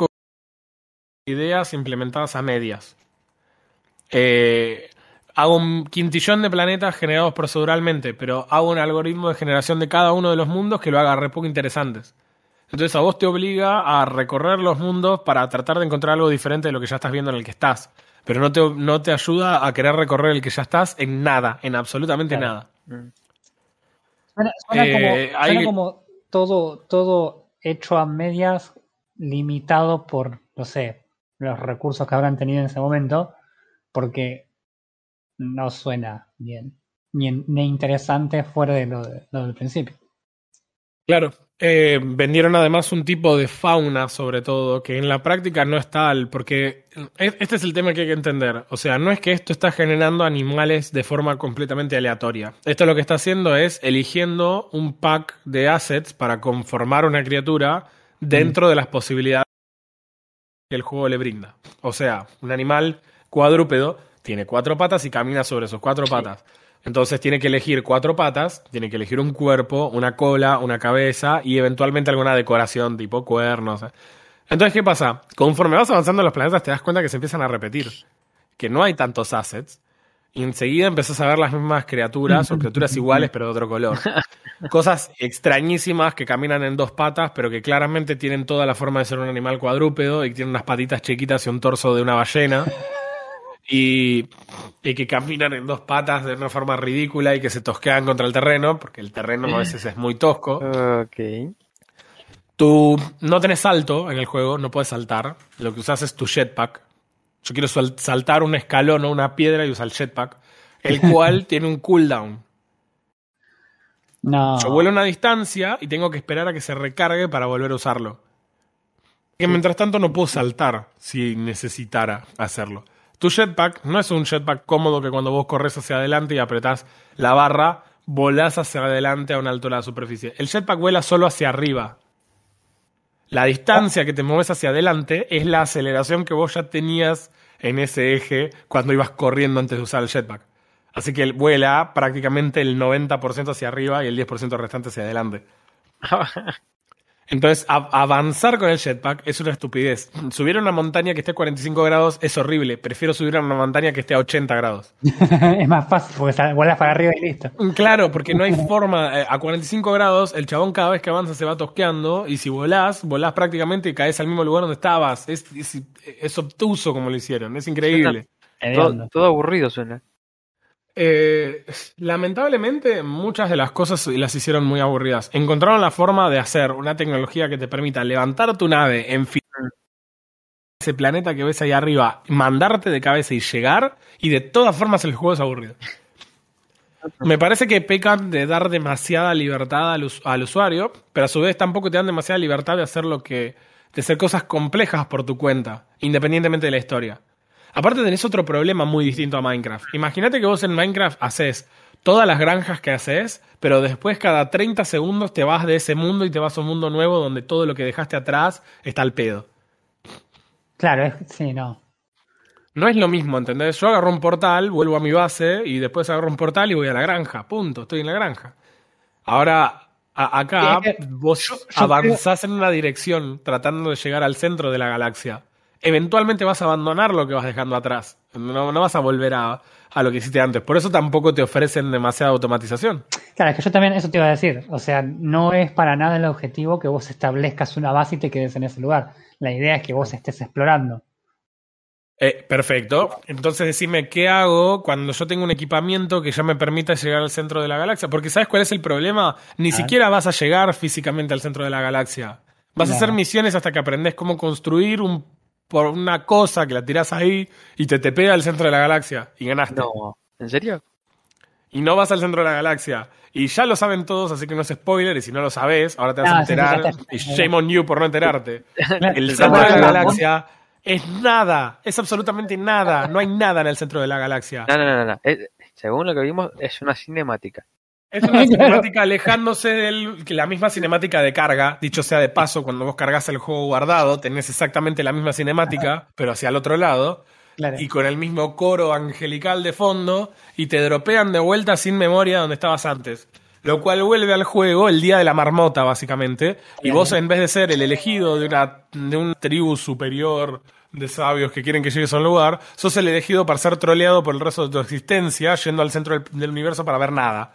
ideas implementadas a medias. Eh, hago un quintillón de planetas generados proceduralmente, pero hago un algoritmo de generación de cada uno de los mundos que lo haga re poco interesantes. Entonces a vos te obliga a recorrer los mundos para tratar de encontrar algo diferente de lo que ya estás viendo en el que estás. Pero no te, no te ayuda a querer recorrer el que ya estás en nada, en absolutamente Claro. nada. Mm. Suena, suena Eh, como, hay- suena como todo, todo hecho a medias, limitado por, no sé, los recursos que habrán tenido en ese momento, porque no suena bien, ni, ni interesante fuera de lo, de- lo del principio. Claro. Eh, vendieron además un tipo de fauna, sobre todo, que en la práctica no es tal, porque e- este es el tema que hay que entender. O sea, no es que esto está generando animales de forma completamente aleatoria. Esto lo que está haciendo es eligiendo un pack de assets para conformar una criatura dentro de las posibilidades que el juego le brinda. O sea, un animal cuadrúpedo tiene cuatro patas y camina sobre sus cuatro patas. Entonces tiene que elegir cuatro patas, tiene que elegir un cuerpo, una cola, una cabeza y eventualmente alguna decoración tipo cuernos. Entonces, ¿qué pasa? Conforme vas avanzando en los planetas te das cuenta que se empiezan a repetir, que no hay tantos assets y enseguida empezás a ver las mismas criaturas o criaturas iguales pero de otro color. Cosas extrañísimas que caminan en dos patas pero que claramente tienen toda la forma de ser un animal cuadrúpedo y tienen unas patitas chiquitas y un torso de una ballena. Y, y que caminan en dos patas de una forma ridícula y que se tosquean contra el terreno, porque el terreno a veces es muy tosco. Ok. Tú no tenés salto en el juego, no puedes saltar. Lo que usas es tu jetpack. Yo quiero sal- saltar un escalón o una piedra y usar el jetpack, el cual tiene un cooldown. No. Yo vuelo una distancia y tengo que esperar a que se recargue para volver a usarlo. Que mientras tanto no puedo saltar si necesitara hacerlo. Tu jetpack no es un jetpack cómodo que cuando vos corres hacia adelante y apretás la barra, volás hacia adelante a una altura de la superficie. El jetpack vuela solo hacia arriba. La distancia que te mueves hacia adelante es la aceleración que vos ya tenías en ese eje cuando ibas corriendo antes de usar el jetpack. Así que vuela prácticamente el 90% hacia arriba y el 10% restante hacia adelante. Entonces, a- avanzar con el jetpack es una estupidez. Subir a una montaña que esté a 45 grados es horrible. Prefiero subir a una montaña que esté a 80 grados. es más fácil porque vuelas para arriba y listo. Claro, porque no hay forma. eh, A 45 grados, el chabón cada vez que avanza se va tosqueando. Y si volás, volás prácticamente y caes al mismo lugar donde estabas. Es, es, es obtuso como lo hicieron. Es increíble. Todo aburrido suena. Eh, lamentablemente, muchas de las cosas las hicieron muy aburridas. Encontraron la forma de hacer una tecnología que te permita levantar tu nave en fin ese planeta que ves ahí arriba, mandarte de cabeza y llegar, y de todas formas el juego es aburrido. Me parece que pecan de dar demasiada libertad al, al usuario, pero a su vez tampoco te dan demasiada libertad de hacer lo que. de hacer cosas complejas por tu cuenta, independientemente de la historia. Aparte tenés otro problema muy distinto a Minecraft. Imagínate que vos en Minecraft haces todas las granjas que haces, pero después cada 30 segundos te vas de ese mundo y te vas a un mundo nuevo donde todo lo que dejaste atrás está al pedo. Claro, es, sí, no. No es lo mismo, ¿entendés? Yo agarro un portal, vuelvo a mi base y después agarro un portal y voy a la granja. Punto, estoy en la granja. Ahora, a- acá Sí, es que vos yo- yo avanzás en una dirección tratando de llegar al centro de la galaxia. Eventualmente vas a abandonar lo que vas dejando atrás. No, no vas a volver a, a lo que hiciste antes. Por eso tampoco te ofrecen demasiada automatización. Claro, es que yo también eso te iba a decir. O sea, no es para nada el objetivo que vos establezcas una base y te quedes en ese lugar. La idea es que vos estés explorando. Eh, perfecto. Entonces decime, ¿qué hago cuando yo tengo un equipamiento que ya me permita llegar al centro de la galaxia? Porque ¿sabes cuál es el problema? Ni siquiera vas a llegar físicamente al centro de la galaxia. Vas a hacer misiones hasta que aprendes cómo construir un, por una cosa que la tirás ahí y te te pega al centro de la galaxia y ganaste. No, ¿en serio? Y no vas al centro de la galaxia. Y ya lo saben todos, así que no es spoiler. Y si no lo sabes, ahora te vas Ah, a sí, sí, enterar. y shame on you por no enterarte. El centro de la galaxia es nada. Es absolutamente nada. No hay nada en el centro de la galaxia. No, no, no, no. Es- según lo que vimos, es una cinemática. Es una cinemática alejándose de la misma cinemática de carga. Dicho sea de paso, cuando vos cargas el juego guardado, tenés exactamente la misma cinemática, pero hacia el otro lado. Claro. Y con el mismo coro angelical de fondo. Y te dropean de vuelta sin memoria donde estabas antes. Lo cual vuelve al juego el día de la marmota, básicamente. Y vos, en vez de ser el elegido de una, de una tribu superior de sabios que quieren que llegues a un lugar, sos el elegido para ser troleado por el resto de tu existencia, yendo al centro del, del universo para ver nada.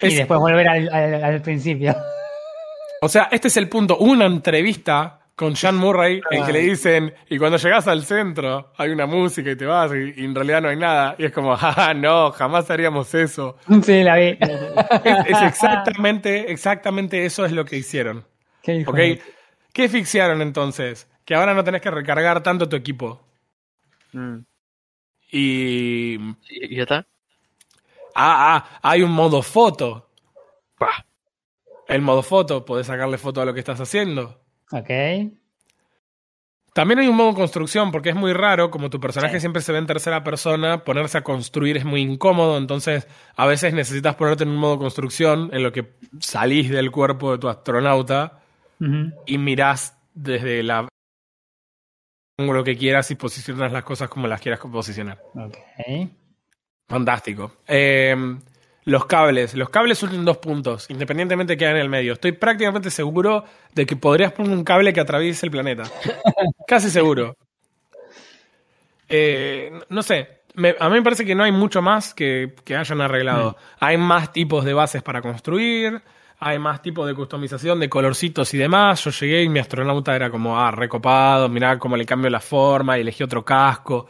Y Es- después volver al, al- al principio. o sea, este es el punto. Hubo Una entrevista con Sean Murray en que le dicen, y cuando llegas al centro hay una música y te vas y, y en realidad no hay nada. Y es como, ah, no, jamás haríamos eso. sí, la vi. Es, es exactamente, exactamente eso es lo que hicieron. Qué hijo ¿Ok? de- ¿Qué fixiaron entonces? Que ahora no tenés que recargar tanto tu equipo. Mm. Y... ¿Y y ya está? Ah, ah, hay un modo foto. Pah. El modo foto, podés sacarle foto a lo que estás haciendo. Ok. También hay un modo construcción, porque es muy raro, como tu personaje Sí. siempre se ve en tercera persona, ponerse a construir es muy incómodo, entonces a veces necesitas ponerte en un modo construcción en lo que salís del cuerpo de tu astronauta y mirás desde la ángulo que quieras y posicionas las cosas como las quieras posicionar. Ok. Fantástico. Eh, los cables. Los cables unen dos puntos, independientemente de que en el medio. Estoy prácticamente seguro de que podrías poner un cable que atraviese el planeta. Casi seguro. Eh, no sé. Me- a mí me parece que no hay mucho más que, que hayan arreglado. Hay más tipos de bases para construir. Hay más tipos de customización de colorcitos y demás. Yo llegué y mi astronauta era como, ah, recopado, mirá cómo le cambio la forma y elegí otro casco.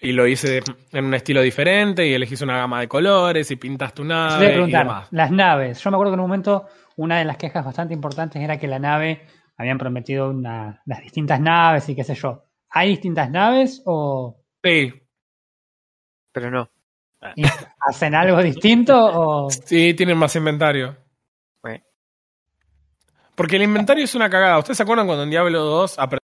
Y lo hice en un estilo diferente y elegiste una gama de colores y pintaste tu Yo te iba a nave y preguntar, demás. las naves. Yo me acuerdo que en un momento una de las quejas bastante importantes era que la nave habían prometido una, las distintas naves y qué sé yo. ¿Hay distintas naves o Sí, Pero no. y hacen algo distinto o sí, tienen más inventario. Bueno. Porque el inventario es una cagada. ¿Ustedes se acuerdan cuando en Diablo 2 aprendimos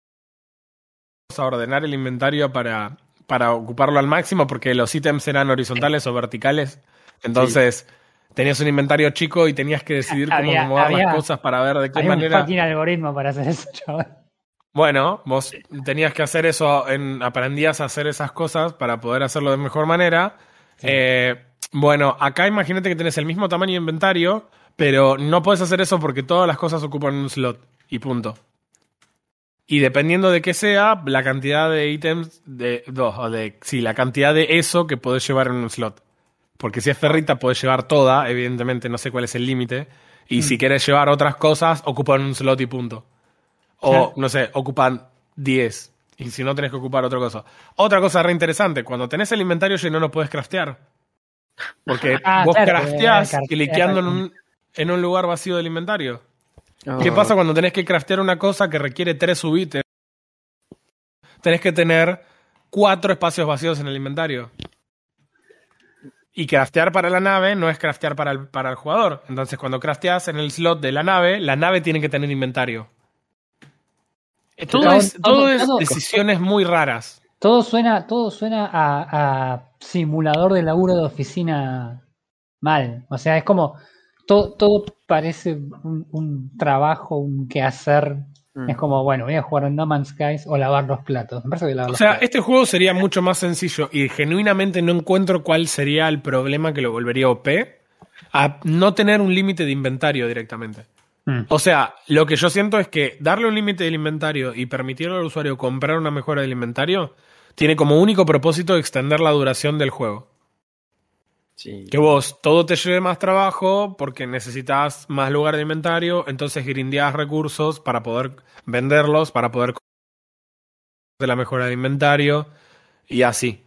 a ordenar el inventario para, para ocuparlo al máximo? Porque los ítems eran horizontales o verticales. Entonces, tenías un inventario chico y tenías que decidir cómo Había- había- las cosas para ver de qué un manera. fucking algoritmo para hacer eso, chaval? Bueno, vos tenías que hacer eso, en, aprendías a hacer esas cosas para poder hacerlo de mejor manera. Eh, bueno, acá imagínate que tenés el mismo tamaño de inventario, pero no puedes hacer eso porque todas las cosas ocupan un slot y punto. Y dependiendo de qué sea, la cantidad de ítems, de, no, o de, sí, la cantidad de eso que podés llevar en un slot. Porque si es ferrita, podés llevar toda, evidentemente, no sé cuál es el límite. Y si quieres llevar otras cosas, ocupan un slot y punto. O, no sé, ocupan 10. Y si no, tenés que ocupar otra cosa. Otra cosa re interesante, cuando tenés el inventario lleno no puedes craftear. Porque Ah, vos claro, crafteás eh, cliqueando en un, en un lugar vacío del inventario. ¿Qué pasa cuando tenés que craftear una cosa que requiere tres subites? Tenés que tener cuatro espacios vacíos en el inventario. Y craftear para la nave no es craftear para el, para el jugador. Entonces, cuando crafteas en el slot de la nave, la nave tiene que tener inventario. Todo es, todo es todo- decisiones muy raras. Todo suena, todo suena a, a simulador de laburo de oficina mal. O sea, es como todo, todo parece un, un trabajo, un quehacer. Mm. Es como, bueno, voy a jugar en No Man's Skies o lavar los platos. Me parece que lavar O los sea, platos. este juego sería mucho más sencillo y genuinamente no encuentro cuál sería el problema que lo volvería OP a no tener un límite de inventario directamente. Mm. O sea, lo que yo siento es que darle un límite del inventario y permitirle al usuario comprar una mejora del inventario tiene como único propósito extender la duración del juego. Sí. Que vos todo te lleve más trabajo porque necesitas más lugar de inventario, entonces grindeás recursos para poder venderlos, para poder de la mejora de inventario y así.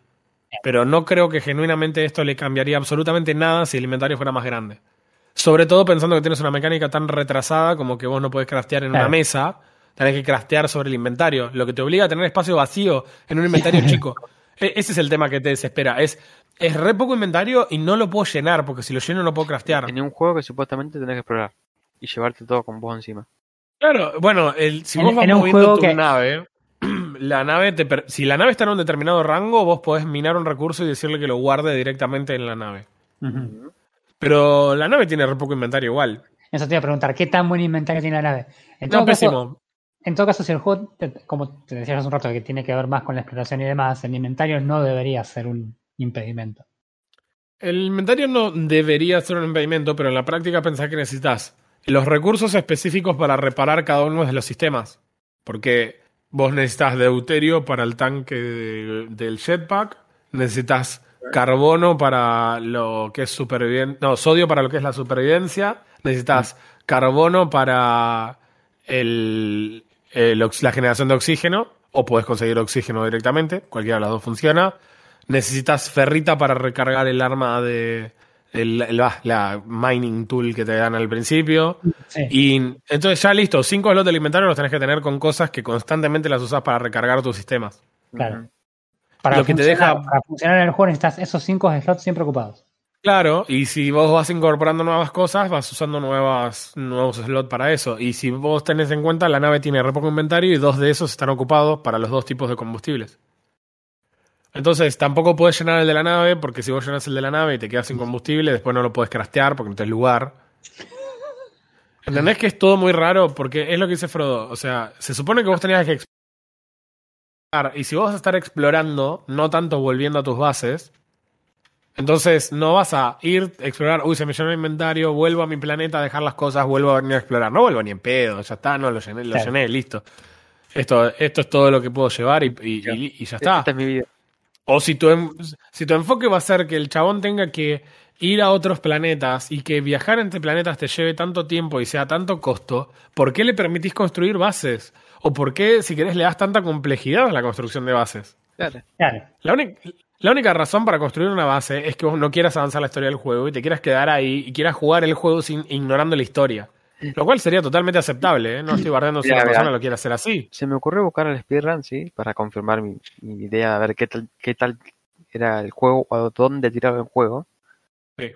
Pero no creo que genuinamente esto le cambiaría absolutamente nada si el inventario fuera más grande. Sobre todo pensando que tienes una mecánica tan retrasada como que vos no podés craftear en Claro. una mesa, tenés que craftear sobre el inventario, lo que te obliga a tener espacio vacío en un inventario chico. E- Ese es el tema que te desespera. Es, es re poco inventario y no lo puedo llenar, porque si lo lleno no puedo craftear. En un juego que supuestamente tenés que explorar y llevarte todo con vos encima. Claro, bueno, el, si En- vos vas moviendo juego tu que- nave, la nave te per- si la nave está en un determinado rango, vos podés minar un recurso y decirle que lo guarde directamente en la nave. Pero la nave tiene re poco inventario igual. Eso te iba a preguntar, ¿qué tan buen inventario tiene la nave? En No, todo caso, pésimo. En todo caso, si el juego, como te decías hace un rato, que tiene que ver más con la exploración y demás, el inventario no debería ser un impedimento. El inventario no debería ser un impedimento, pero en la práctica pensá que necesitas los recursos específicos para reparar cada uno de los sistemas. Porque vos necesitas deuterio para el tanque de- del jetpack, necesitas carbono para lo que es supervivencia, no, sodio para lo que es la supervivencia, necesitas carbono para el, el ox- la generación de oxígeno, o puedes conseguir oxígeno directamente, cualquiera de las dos funciona. Necesitas ferrita para recargar el arma de el- el- la mining tool que te dan al principio. Sí. Y entonces ya listo, cinco slots del inventario los tenés que tener con cosas que constantemente las usas para recargar tus sistemas. Claro. Para, Lo que te funcionar, deja- para funcionar en el juego necesitas esos cinco slots siempre ocupados. Claro, y si vos vas incorporando nuevas cosas, vas usando nuevas, nuevos slots para eso. Y si vos tenés en cuenta, la nave tiene re poco inventario y dos de esos están ocupados para los dos tipos de combustibles. Entonces, tampoco puedes llenar el de la nave, porque si vos llenas el de la nave y te quedas sin combustible, después no lo puedes craftear porque no tenés lugar. ¿Entendés que es todo muy raro? Porque es lo que dice Frodo. O sea, se supone que vos tenías que explorar. Y si vos vas a estar explorando, no tanto volviendo a tus bases, entonces no vas a ir a explorar, uy, se me llenó el inventario, vuelvo a mi planeta a dejar las cosas, vuelvo a venir a explorar. No vuelvo ni en pedo, ya está, no lo llené, lo Claro. llené, listo. Esto, esto es todo lo que puedo llevar y, y- Claro. y- y ya está. Esta es mi vida. O si tu, en- si tu enfoque va a ser que el chabón tenga que ir a otros planetas y que viajar entre planetas te lleve tanto tiempo y sea tanto costo, ¿por qué le permitís construir bases? ¿O por qué, si querés, le das tanta complejidad a la construcción de bases? Claro. Claro. La, única- la única razón para construir una base es que vos no quieras avanzar la historia del juego y te quieras quedar ahí y quieras jugar el juego sin ignorando la historia. Lo cual sería totalmente aceptable, ¿eh? No estoy bardeando si una persona lo quiere hacer así. Se me ocurrió buscar el speedrun, sí, para confirmar mi, mi idea de ver qué tal, qué tal era el juego o a dónde tiraba el juego. Sí.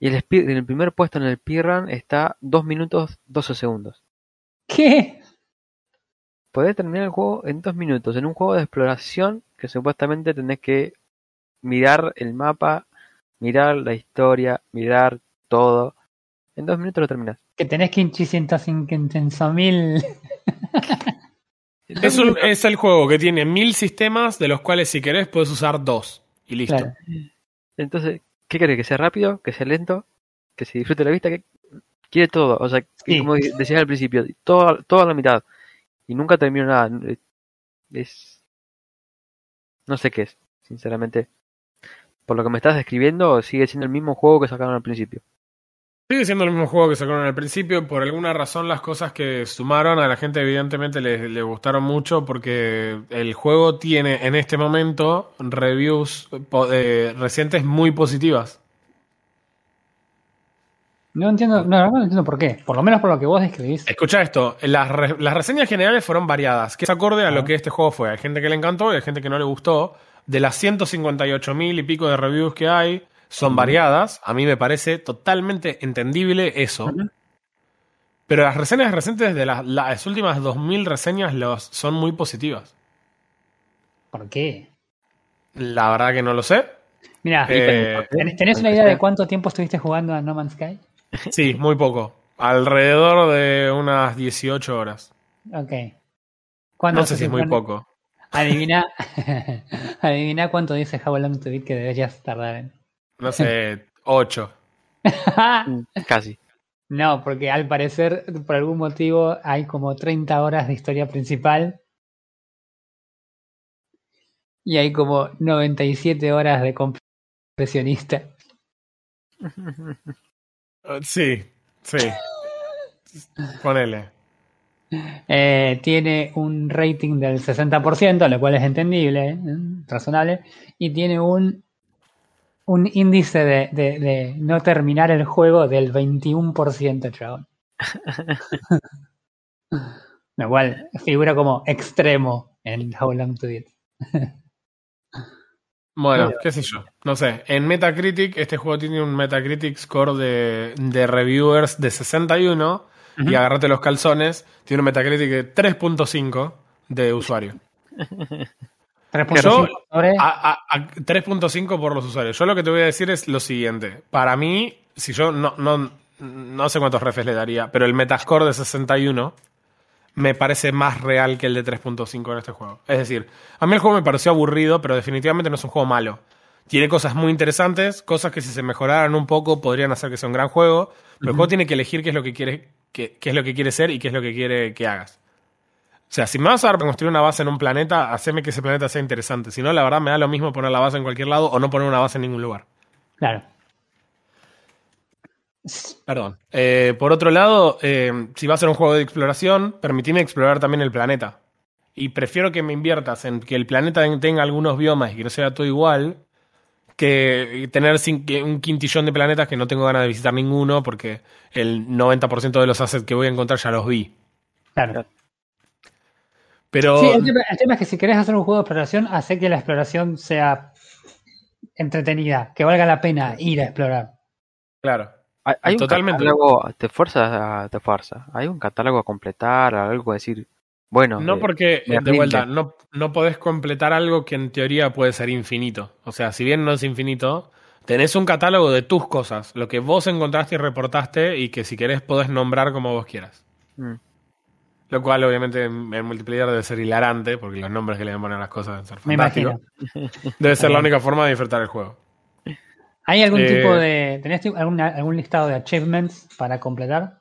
Y el, speed- en el primer puesto en el speedrun está 2 minutos 12 segundos. ¿Qué? Podés terminar el juego en 2 minutos, en un juego de exploración que supuestamente tenés que mirar el mapa, mirar la historia, mirar todo. En 2 minutos lo terminás. Que tenés 550 mil. En dos Es, un- minutos. es el juego que tiene mil sistemas, de los cuales si querés puedes usar dos. Y listo. Claro. Entonces, ¿qué querés? ¿Que sea rápido? ¿Que sea lento? ¿Que se disfrute la vista? que Quiere todo. O sea, Sí. como decías al principio, todo, todo a la mitad. Y nunca termino nada. Es. No sé qué es, sinceramente. Por lo que me estás describiendo, sigue siendo el mismo juego que sacaron al principio. Sigue siendo el mismo juego que sacaron al principio. Por alguna razón, las cosas que sumaron a la gente, evidentemente, le, le gustaron mucho. Porque el juego tiene en este momento reviews eh, recientes muy positivas. No entiendo, no, no entiendo por qué. Por lo menos por lo que vos describís. Escucha esto, las, re- las reseñas generales fueron variadas, que es acorde a lo que este juego fue. Hay gente que le encantó y hay gente que no le gustó. De las 158 mil y pico de reviews que hay, son variadas. A mí me parece totalmente entendible eso. Pero las reseñas recientes de las, las últimas 2000 reseñas los, son muy positivas. ¿Por qué? La verdad que no lo sé. Mira, Eh, ¿tenés una idea de cuánto tiempo estuviste jugando a No Man's Sky? Sí, muy poco. Alrededor de unas 18 horas. Ok. ¿Cuánto No sé si es muy poco. Adivina, adivina cuánto dice How Long to Beat que deberías tardar en. No sé, 8. Mm, Casi. no, porque al parecer, por algún motivo, hay como 30 horas de historia principal. Y hay como 97 horas de compresionista. Uh, Sí, sí. Ponele. Eh, tiene un rating del 60%, lo cual es entendible, ¿eh? razonable, y tiene un, un índice de, de- de no terminar el juego del 21%, chabón. lo cual figura como extremo en How Long to Beat. Bueno, Bueno. qué sé yo. No sé. En Metacritic, este juego tiene un Metacritic score de, de reviewers de 61. Y Ujú. agarrate los calzones. Tiene un Metacritic de 3.5 de usuario. 3.5 Yo- sobre... A- a- a 3.5 por los usuarios. Yo lo que te voy a decir es lo siguiente. Para mí, si yo no, no, no sé cuántos refes le daría, pero el Metascore de 61 me parece más real que el de 3.5 en este juego. Es decir, a mí el juego me pareció aburrido, pero definitivamente no es un juego malo. Tiene cosas muy interesantes, cosas que si se mejoraran un poco podrían hacer que sea un gran juego, pero el juego tiene que elegir qué es lo que quiere, qué, qué es lo que quiere ser y qué es lo que quiere que hagas. O sea, si me vas a dar para construir una base en un planeta, haceme que ese planeta sea interesante. Si no, la verdad me da lo mismo poner la base en cualquier lado o no poner una base en ningún lugar. Claro. Perdón. Eh, por otro lado, eh, si va a ser un juego de exploración, permitime explorar también el planeta. Y prefiero que me inviertas en que el planeta tenga algunos biomas y que no sea todo igual, que tener un quintillón de planetas que no tengo ganas de visitar ninguno porque el 90% de los assets que voy a encontrar ya los vi. Claro. Pero Sí, el tema, el tema es que si querés hacer un juego de exploración, hace que la exploración sea entretenida, que valga la pena ir a explorar. claro. Hay, hay un Totalmente. catálogo, te fuerza, te fuerza. Hay un catálogo a completar, algo a decir. Bueno, No eh, porque, me de vuelta, no, no podés completar algo que en teoría puede ser infinito. O sea, si bien no es infinito, tenés un catálogo de tus cosas, lo que vos encontraste y reportaste y que si querés podés nombrar como vos quieras. mm, Lo cual obviamente en en multiplayer debe ser hilarante, porque los nombres que le ponen a las cosas deben ser Me fantásticos. imagino. Debe ser la única forma de disfrutar el juego. ¿Hay algún Eh, tipo de. ¿Tenés alguna- algún listado de achievements para completar?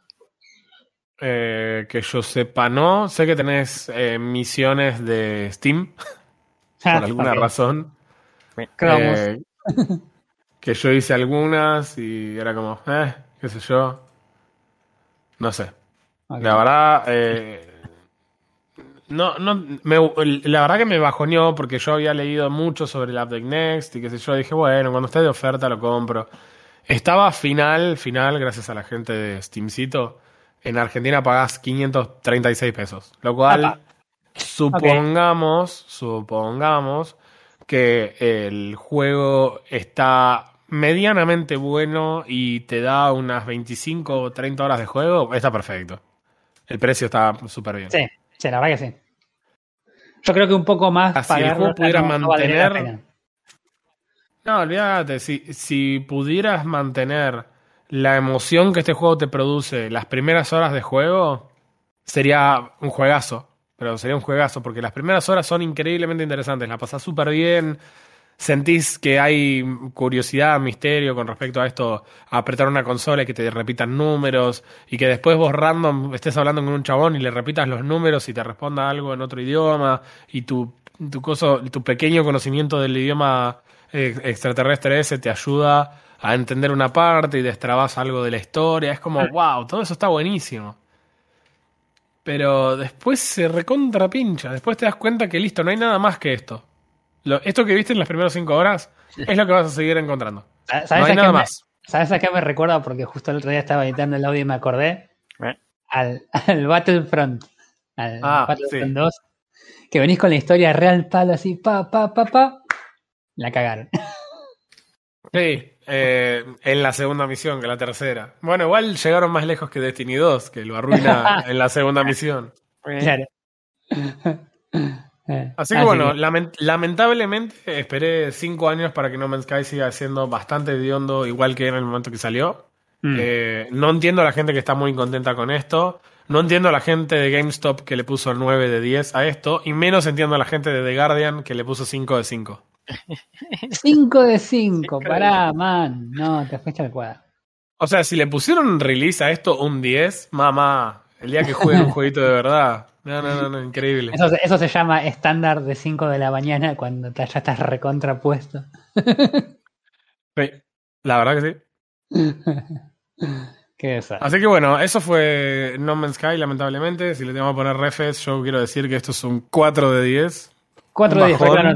Eh, que yo sepa, no. Sé que tenés eh, misiones de Steam, por alguna Ok. razón. Que yo hice algunas y era como, eh, qué sé yo. No sé. Ok. La verdad, eh, no, no, me- la verdad que me bajoneó porque yo había leído mucho sobre el Update Next y qué sé yo. Dije, bueno, cuando esté de oferta lo compro. Estaba final, final, gracias a la gente de Steamcito. En Argentina pagás 536 pesos. Lo cual, Apa. supongamos, supongamos que el juego está medianamente bueno y te da unas 25 o 30 horas de juego, está perfecto. El precio está súper bien. Sí, sí, la verdad que sí. Yo creo que un poco más. Ah, si el juego pudiera no- mantener-. No, olvídate, si, si pudieras mantener la emoción que este juego te produce las primeras horas de juego, sería un juegazo. Pero sería un juegazo, porque las primeras horas son increíblemente interesantes. La pasás súper bien. Sentís que hay curiosidad, misterio con respecto a esto, a apretar una consola y que te repitan números, y que después vos random estés hablando con un chabón y le repitas los números y te responda algo en otro idioma, y tu, tu, coso, tu pequeño conocimiento del idioma eh, extraterrestre ese te ayuda a entender una parte y destrabas algo de la historia. Es como, wow, todo eso está buenísimo. Pero después se recontra pincha. Después te das cuenta que listo, no hay nada más que esto. Lo- esto que viste en las primeras cinco horas es lo que vas a seguir encontrando. ¿Sabes No a hay qué nada me- más. ¿Sabes a qué me recuerda? Porque justo el otro día estaba editando el audio y me acordé. ¿Eh? Al, al Battlefront. Al Ah, Battlefront sí. 2. Que venís con la historia real palo así, pa, pa, pa, pa. La cagaron. Sí, eh, en la segunda misión que la tercera. Bueno, igual llegaron más lejos que Destiny 2, que lo arruina en la segunda misión. Claro. Eh, Así que bueno, lamen- lamentablemente esperé cinco años para que No Man's Sky siga siendo bastante hediondo, igual que en el momento que salió. mm. Eh, no entiendo a la gente que está muy contenta con esto. No entiendo a la gente de GameStop que le puso 9 de 10 a esto. Y menos entiendo a la gente de The Guardian que le puso 5 de 5. 5 de 5, pará, man. No, te fuiste al cuadro. O sea, si le pusieron release a esto un 10, mamá, el día que jueguen un jueguito de verdad. No, no, no, no, increíble. Eso, se- eso se llama estándar de 5 de la mañana cuando te- ya estás recontrapuesto. Sí, la verdad que sí. Qué desastre. Así que bueno, eso fue No Man's Sky, lamentablemente. Si le tengo que poner refes, yo quiero decir que esto es un 4 de 10. 4 de 10, bajón. claro,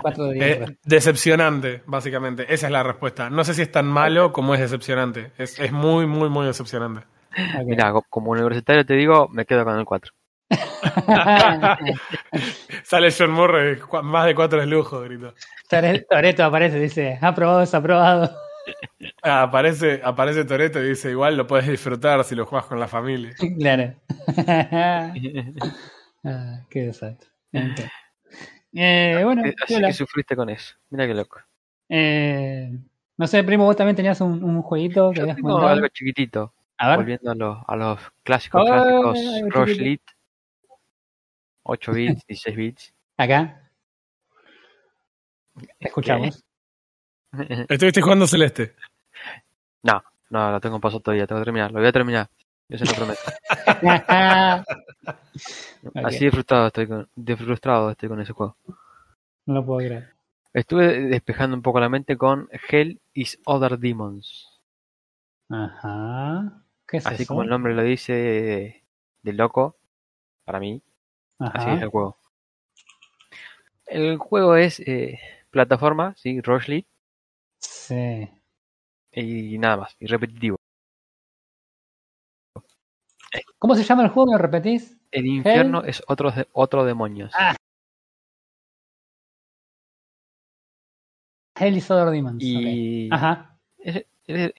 4 de 10. Eh, decepcionante, básicamente. Esa es la respuesta. No sé si es tan malo como es decepcionante. Es, es muy, muy, muy decepcionante. Mira, co- como universitario te digo, me quedo con el 4. Sale John Murray, más de 4 es lujo, grito. Tore- Toreto aparece, dice, aprobado, es aprobado. Ah, aparece, aparece Toreto y dice, igual lo puedes disfrutar si lo juegas con la familia. claro. Ah, qué desastre. Eh, bueno, Así que sufriste con eso. Mira qué loco. Eh, no sé, primo, vos también tenías un, un jueguito que Yo habías tengo algo chiquitito. A ver, Volviendo a los, a los clásicos, clásicos Rush chiquito. Lit. 8 bits, 16 bits. acá. Te escuchamos. Estuviste jugando Celeste. No, no, lo tengo en paso todavía, tengo que terminar. Lo voy a terminar. Yo se lo prometo. Así de frustrado estoy con, de frustrado estoy con ese juego. no lo puedo creer. Estuve despejando un poco la mente con Hell is Other Demons. Ajá. ¿Qué es Así eso? como el nombre lo dice de, de loco, para mí, así es el juego. El juego es eh, plataforma, sí, Rush Sí. y nada más, y repetitivo. ¿Cómo se llama el juego? ¿Me lo repetís? El infierno es otro, de- otro demonios. Ah, Hell is Other Demons. y. Ajá. es- es-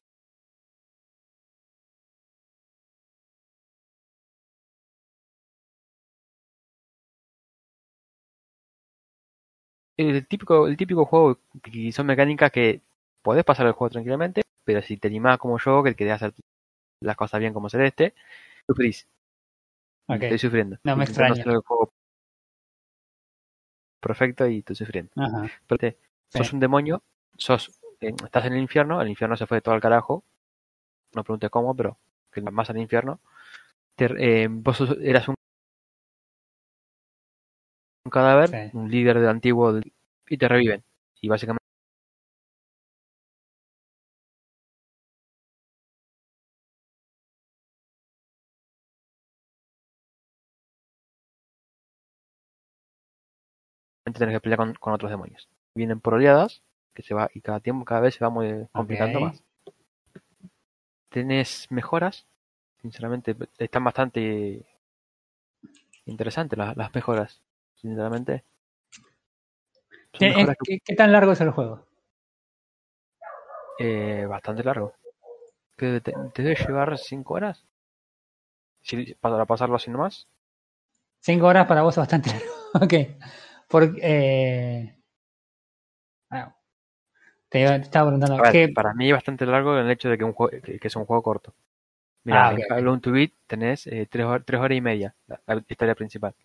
el típico, el típico juego que son mecánicas que podés pasar el juego tranquilamente, pero si te animás como yo, que querés hacer las cosas bien como Celeste, sufrís. Ok. Estoy sufriendo. No me extraña. el juego perfecto y estoy sufriendo. Ajá. Pero te- sos Sí. un demonio, sos, eh, estás en el infierno, el infierno se fue todo al carajo. No preguntes cómo, pero que más al infierno. Te- eh, vos sos- eras un, un cadáver, Sí. un líder del antiguo, del- y te reviven. Y básicamente tenés que pelear con, con otros demonios. Vienen por oleadas, que se va, y cada tiempo, cada vez se va muy complicando más. Tenés mejoras, sinceramente, están bastante interesantes las, las mejoras, sinceramente. Son ¿Qué, eh, qué- qué tan largo es el juego? eh, bastante largo. Te, te debe llevar 5 horas. Si, para pasarlo así nomás. Cinco horas para vos es bastante largo. ok. Porque. Eh... ah, te, te estaba preguntando. Ver, ¿qué- para mí es bastante largo el hecho de que, un juego, que, que es un juego corto. Mira, Ah, ok, en ok. Alone to Beat tenés 3 horas y media, la, la historia principal.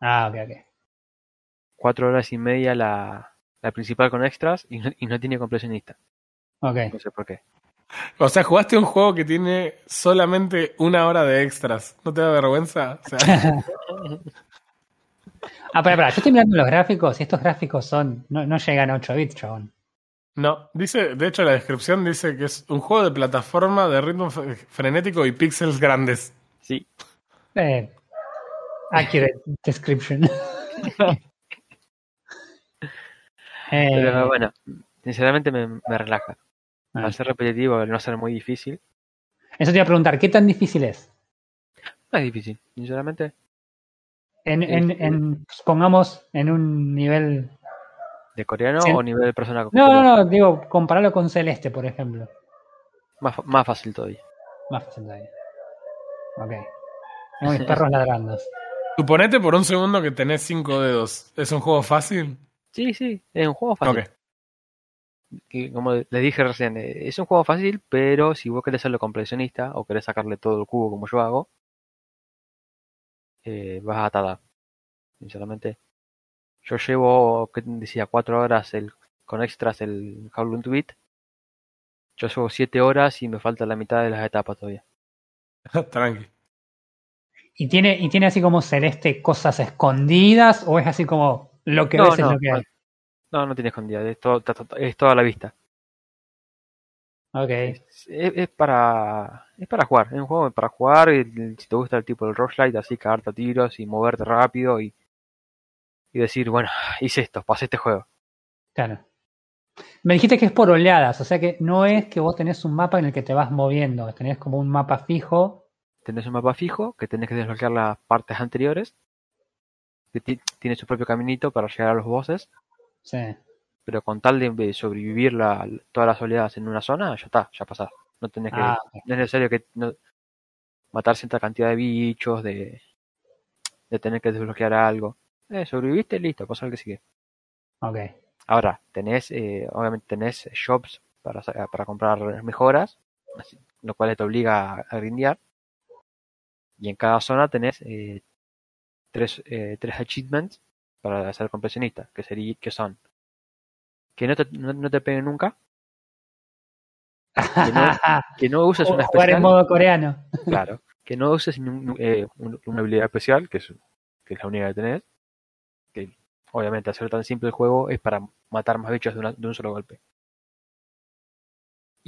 Ah, ok, ok. 4 horas y media la, la principal con extras y no, y no tiene completionista. Ok. No sé por qué. O sea, jugaste un juego que tiene solamente una hora de extras. ¿No te da vergüenza? O sea, Ah, pero, pero, yo estoy mirando los gráficos y estos gráficos son. No, no llegan a 8 bits, chabón. no, dice, de hecho la descripción dice que es un juego de plataforma de ritmo frenético y píxeles grandes. Sí, Eh, accurate description. pero Eh, bueno, sinceramente me, me relaja. Ah. Al ser repetitivo, al no ser muy difícil. Eso te iba a preguntar, ¿qué tan difícil es? No es difícil, sinceramente. En, en, en, pongamos en un nivel... ¿De coreano Sí. o nivel de persona? No, no, no, digo, compararlo con Celeste, por ejemplo. Más, más fácil todavía. Más fácil todavía. Ok. Tengo mis perros ladrando. Suponete por un segundo que tenés cinco dedos. ¿Es un juego fácil? Sí, sí, es un juego fácil. Que, como les dije recién, eh, es un juego fácil, pero si vos querés hacerlo completionista o querés sacarle todo el cubo como yo hago, eh, vas a tardar. Sinceramente, yo llevo, ¿qué te decía? Cuatro horas el, con extras el Howl to Beat. Yo llevo siete horas y me falta la mitad de las etapas todavía. Tranqui. ¿Y tiene, ¿Y tiene así como Celeste cosas escondidas o es así como lo que No, ves es lo que hay? No, no tiene escondida, es, todo, es toda la vista. Ok. Es, es- es para es para jugar, es un juego para jugar si te gusta el tipo del roguelite, así cagarte a tiros y moverte rápido y, y decir, bueno, hice esto, pasé este juego. Claro. Me dijiste que es por oleadas, o sea que no es que vos tenés un mapa en el que te vas moviendo, tenés como un mapa fijo. Tenés un mapa fijo que tenés que desbloquear las partes anteriores, que tiene su propio caminito para llegar a los bosses, Sí. pero con tal de, sobrevivir la, todas las oleadas en una zona, ya está, ya pasás. No tenés que, Ah, no es necesario que no- matar cierta cantidad de bichos, de, de tener que desbloquear algo. Eh, sobreviviste, listo, pasa al que sigue. ok. Ahora, tenés, eh, obviamente tenés shops para, para comprar mejoras, lo cual te obliga a, a grindear. Y en cada zona tenés eh, tres, eh, tres achievements para ser completionista, que, sería, que son que no te, no, no te peguen nunca, que no, que no uses una Jugar en especial, modo coreano. claro, que no uses eh, un- una habilidad especial, que es, que es la única que tenés, que obviamente ser tan simple el juego es para matar más bichos de, una- de un solo golpe.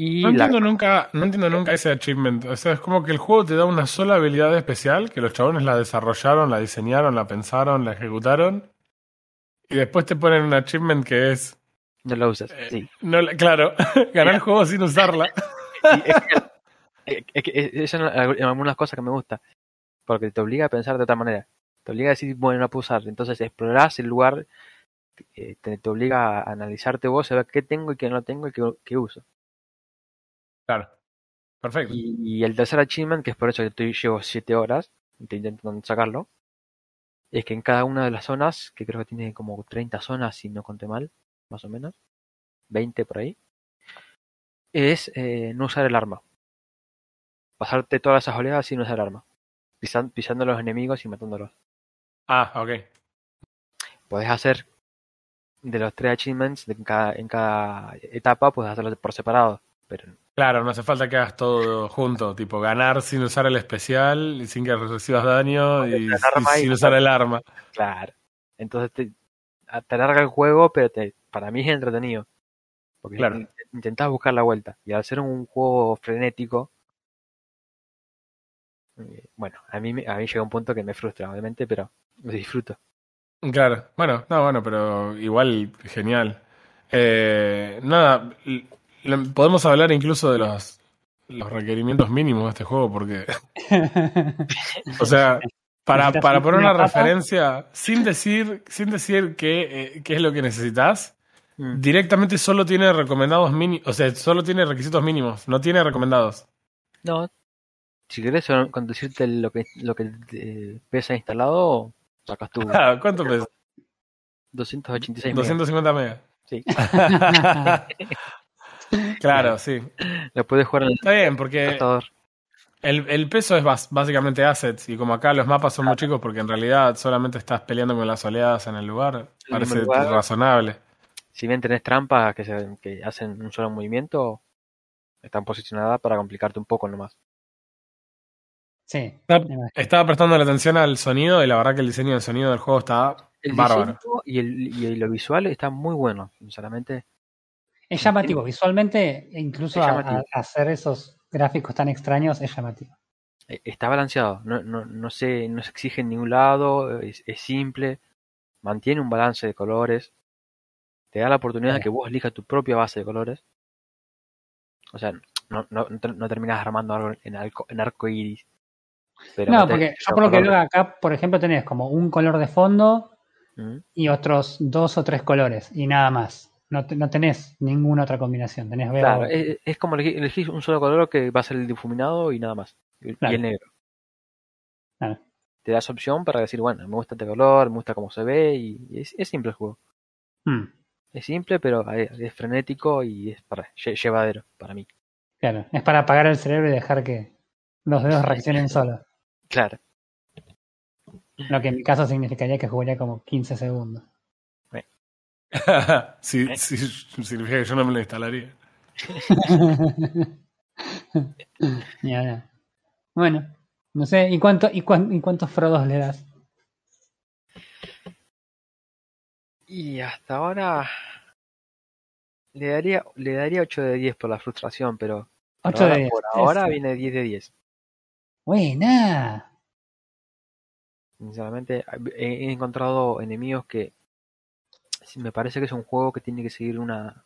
Y No la- entiendo nunca, no entiendo nunca ese achievement. O sea, es como que el juego te da una sola habilidad especial, que los chabones la desarrollaron, la diseñaron, la pensaron, la ejecutaron. Y después te ponen un achievement que es. no la usas, Eh, sí. No, la- claro, ganar el juego sin usarla. Sí, es que, es que- es que eso es una- algunas cosas que me gusta, porque te obliga a pensar de otra manera. Te obliga a decir, bueno, no puedo usar. Entonces explorás el lugar, eh, te, te obliga a analizarte vos, a ver qué tengo y qué no tengo y qué, qué uso. Claro. Perfecto. Y, y el tercer achievement, que es por eso que estoy, llevo 7 horas te intentando sacarlo, es que en cada una de las zonas, que creo que tiene como 30 zonas, si no conté mal, más o menos, 20 por ahí, es eh, no usar el arma. Pasarte todas esas oleadas sin usar arma. Pisan- pisando a los enemigos y matándolos. Ah, ok. Podés hacer de los tres achievements de en cada, en cada etapa, puedes hacerlos por separado. Pero Claro, no hace falta que hagas todo junto, tipo ganar sin usar el especial, y sin que recibas daño y, sin usar el arma. Claro. Entonces te, te alarga el juego, pero te, para mí es entretenido. Porque Claro. in- intentás buscar la vuelta. Y al ser un juego frenético, eh, bueno, a mí, me- a mí llega un punto que me frustra, obviamente, pero lo disfruto. Claro, bueno, no, bueno, pero igual genial. Eh, nada, podemos hablar incluso de los, los requerimientos mínimos de este juego, porque, o sea, para, ¿Necesitas para poner una referencia, sin decir, sin decir qué, eh, qué es lo que necesitas, Mm. directamente solo tiene recomendados mínimos, o sea, solo tiene requisitos mínimos, no tiene recomendados. No, si querés solo con decirte lo que, lo que eh, pesa instalado, sacas tu Ah, ¿Cuánto pesa? 286 megas. 250 megas. Sí. claro, sí. Lo puedes jugar en el Está bien, porque. El, el peso es bas- básicamente assets, y como acá los mapas son muy chicos porque en realidad solamente estás peleando con las oleadas en el lugar, parece lugar. razonable. Si bien tenés trampas que, se, que hacen un solo movimiento, están posicionadas para complicarte un poco nomás. sí. Estaba, prestando la atención al sonido y la verdad que el diseño del sonido del juego está El bárbaro. y, el, y lo visual está muy bueno, sinceramente. Es llamativo. Visualmente, incluso Es a- llamativo. a- hacer esos gráficos tan extraños es llamativo. Eh, Está balanceado, no, no, no, se, no se exige en ningún lado, es, es simple, mantiene un balance de colores, te da la oportunidad de que vos elijas tu propia base de colores. O sea, no, no, no terminas armando algo en, arco, en arco iris. Pero no, porque yo por lo que veo acá, por ejemplo, tenés como un color de fondo Mm. y otros dos o tres colores y nada más. No, te- no tenés ninguna otra combinación. Tenés veo, Claro, es, es como elegir, elegís un solo color que va a ser el difuminado y nada más. Y, el negro. Claro. Te das opción para decir, bueno, me gusta este color, me gusta cómo se ve y, y es, es simple el juego. Hmm, Es simple, pero es, es frenético y es para, lle- llevadero para mí. claro, es para apagar el cerebro y dejar que los dedos reaccionen solos. Claro. Lo que en mi caso significaría que jugaría como 15 segundos. si, si, significa que yo no me lo instalaría. Ni hablar. Bueno, no sé, ¿y, cuánto, y, cuán- y cuántos Frodos le das? Y hasta ahora le daría, le daría 8 de 10 por la frustración, pero por 8 ahora, de 10. por ahora Eso. viene 10 de 10. Buena. Sinceramente, he encontrado enemigos que sí, me parece que es un juego que tiene que seguir una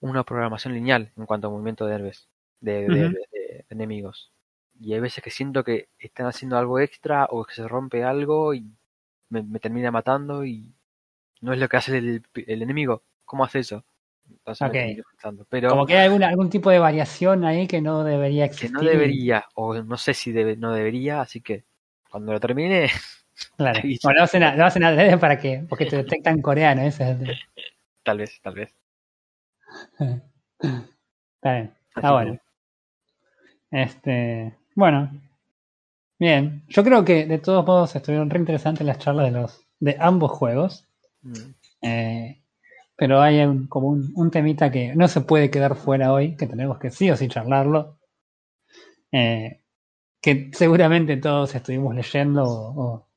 una programación lineal en cuanto a movimiento de de, enemigos. Y hay veces que siento que están haciendo algo extra o que se rompe algo y me, me termina matando y no es lo que hace el, el enemigo. ¿Cómo hace eso? Entonces. Pero Como que hay alguna, algún tipo de variación ahí que no debería que existir. no debería, o no sé si debe, no debería, así que cuando lo termine, Claro. Bueno, lo hacen, a- lo hacen adrede para que, porque te detectan coreano, es tal vez, tal vez. Está bien. Así Ah, bueno. Este, bueno. Bien. Yo creo que de todos modos estuvieron re interesantes las charlas de los de ambos juegos. Mm. Eh, pero hay un- como un, un temita que no se puede quedar fuera hoy, que tenemos que sí o sí charlarlo. Eh, que seguramente todos estuvimos leyendo o, o-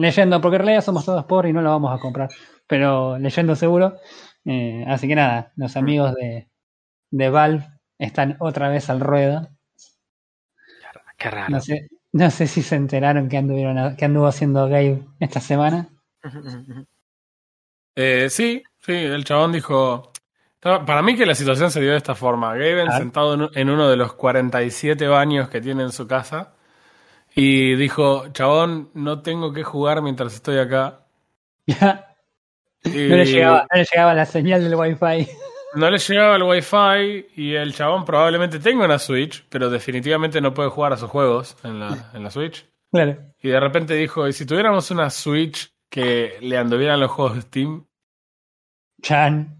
leyendo, porque en realidad somos todos pobres y no lo vamos a comprar, pero leyendo seguro. Eh, así que nada, los amigos de, de Valve están otra vez al ruedo. Qué raro. No sé, no sé si se enteraron que anduvieron que anduvo haciendo Gabe esta semana. Eh, sí, sí, el chabón dijo. Para mí que la situación se dio de esta forma. Gaben sentado en- en uno de los 47 baños que tiene en su casa y dijo, chabón, no tengo que jugar mientras estoy acá. Ya, Y no, le llegaba, no le llegaba la señal del wifi. no le llegaba el wifi y el chabón probablemente tenga una Switch, pero definitivamente no puede jugar a sus juegos en la, en la Switch. Claro. Y de repente dijo, ¿y si tuviéramos una Switch que le anduvieran los juegos de Steam? Chan.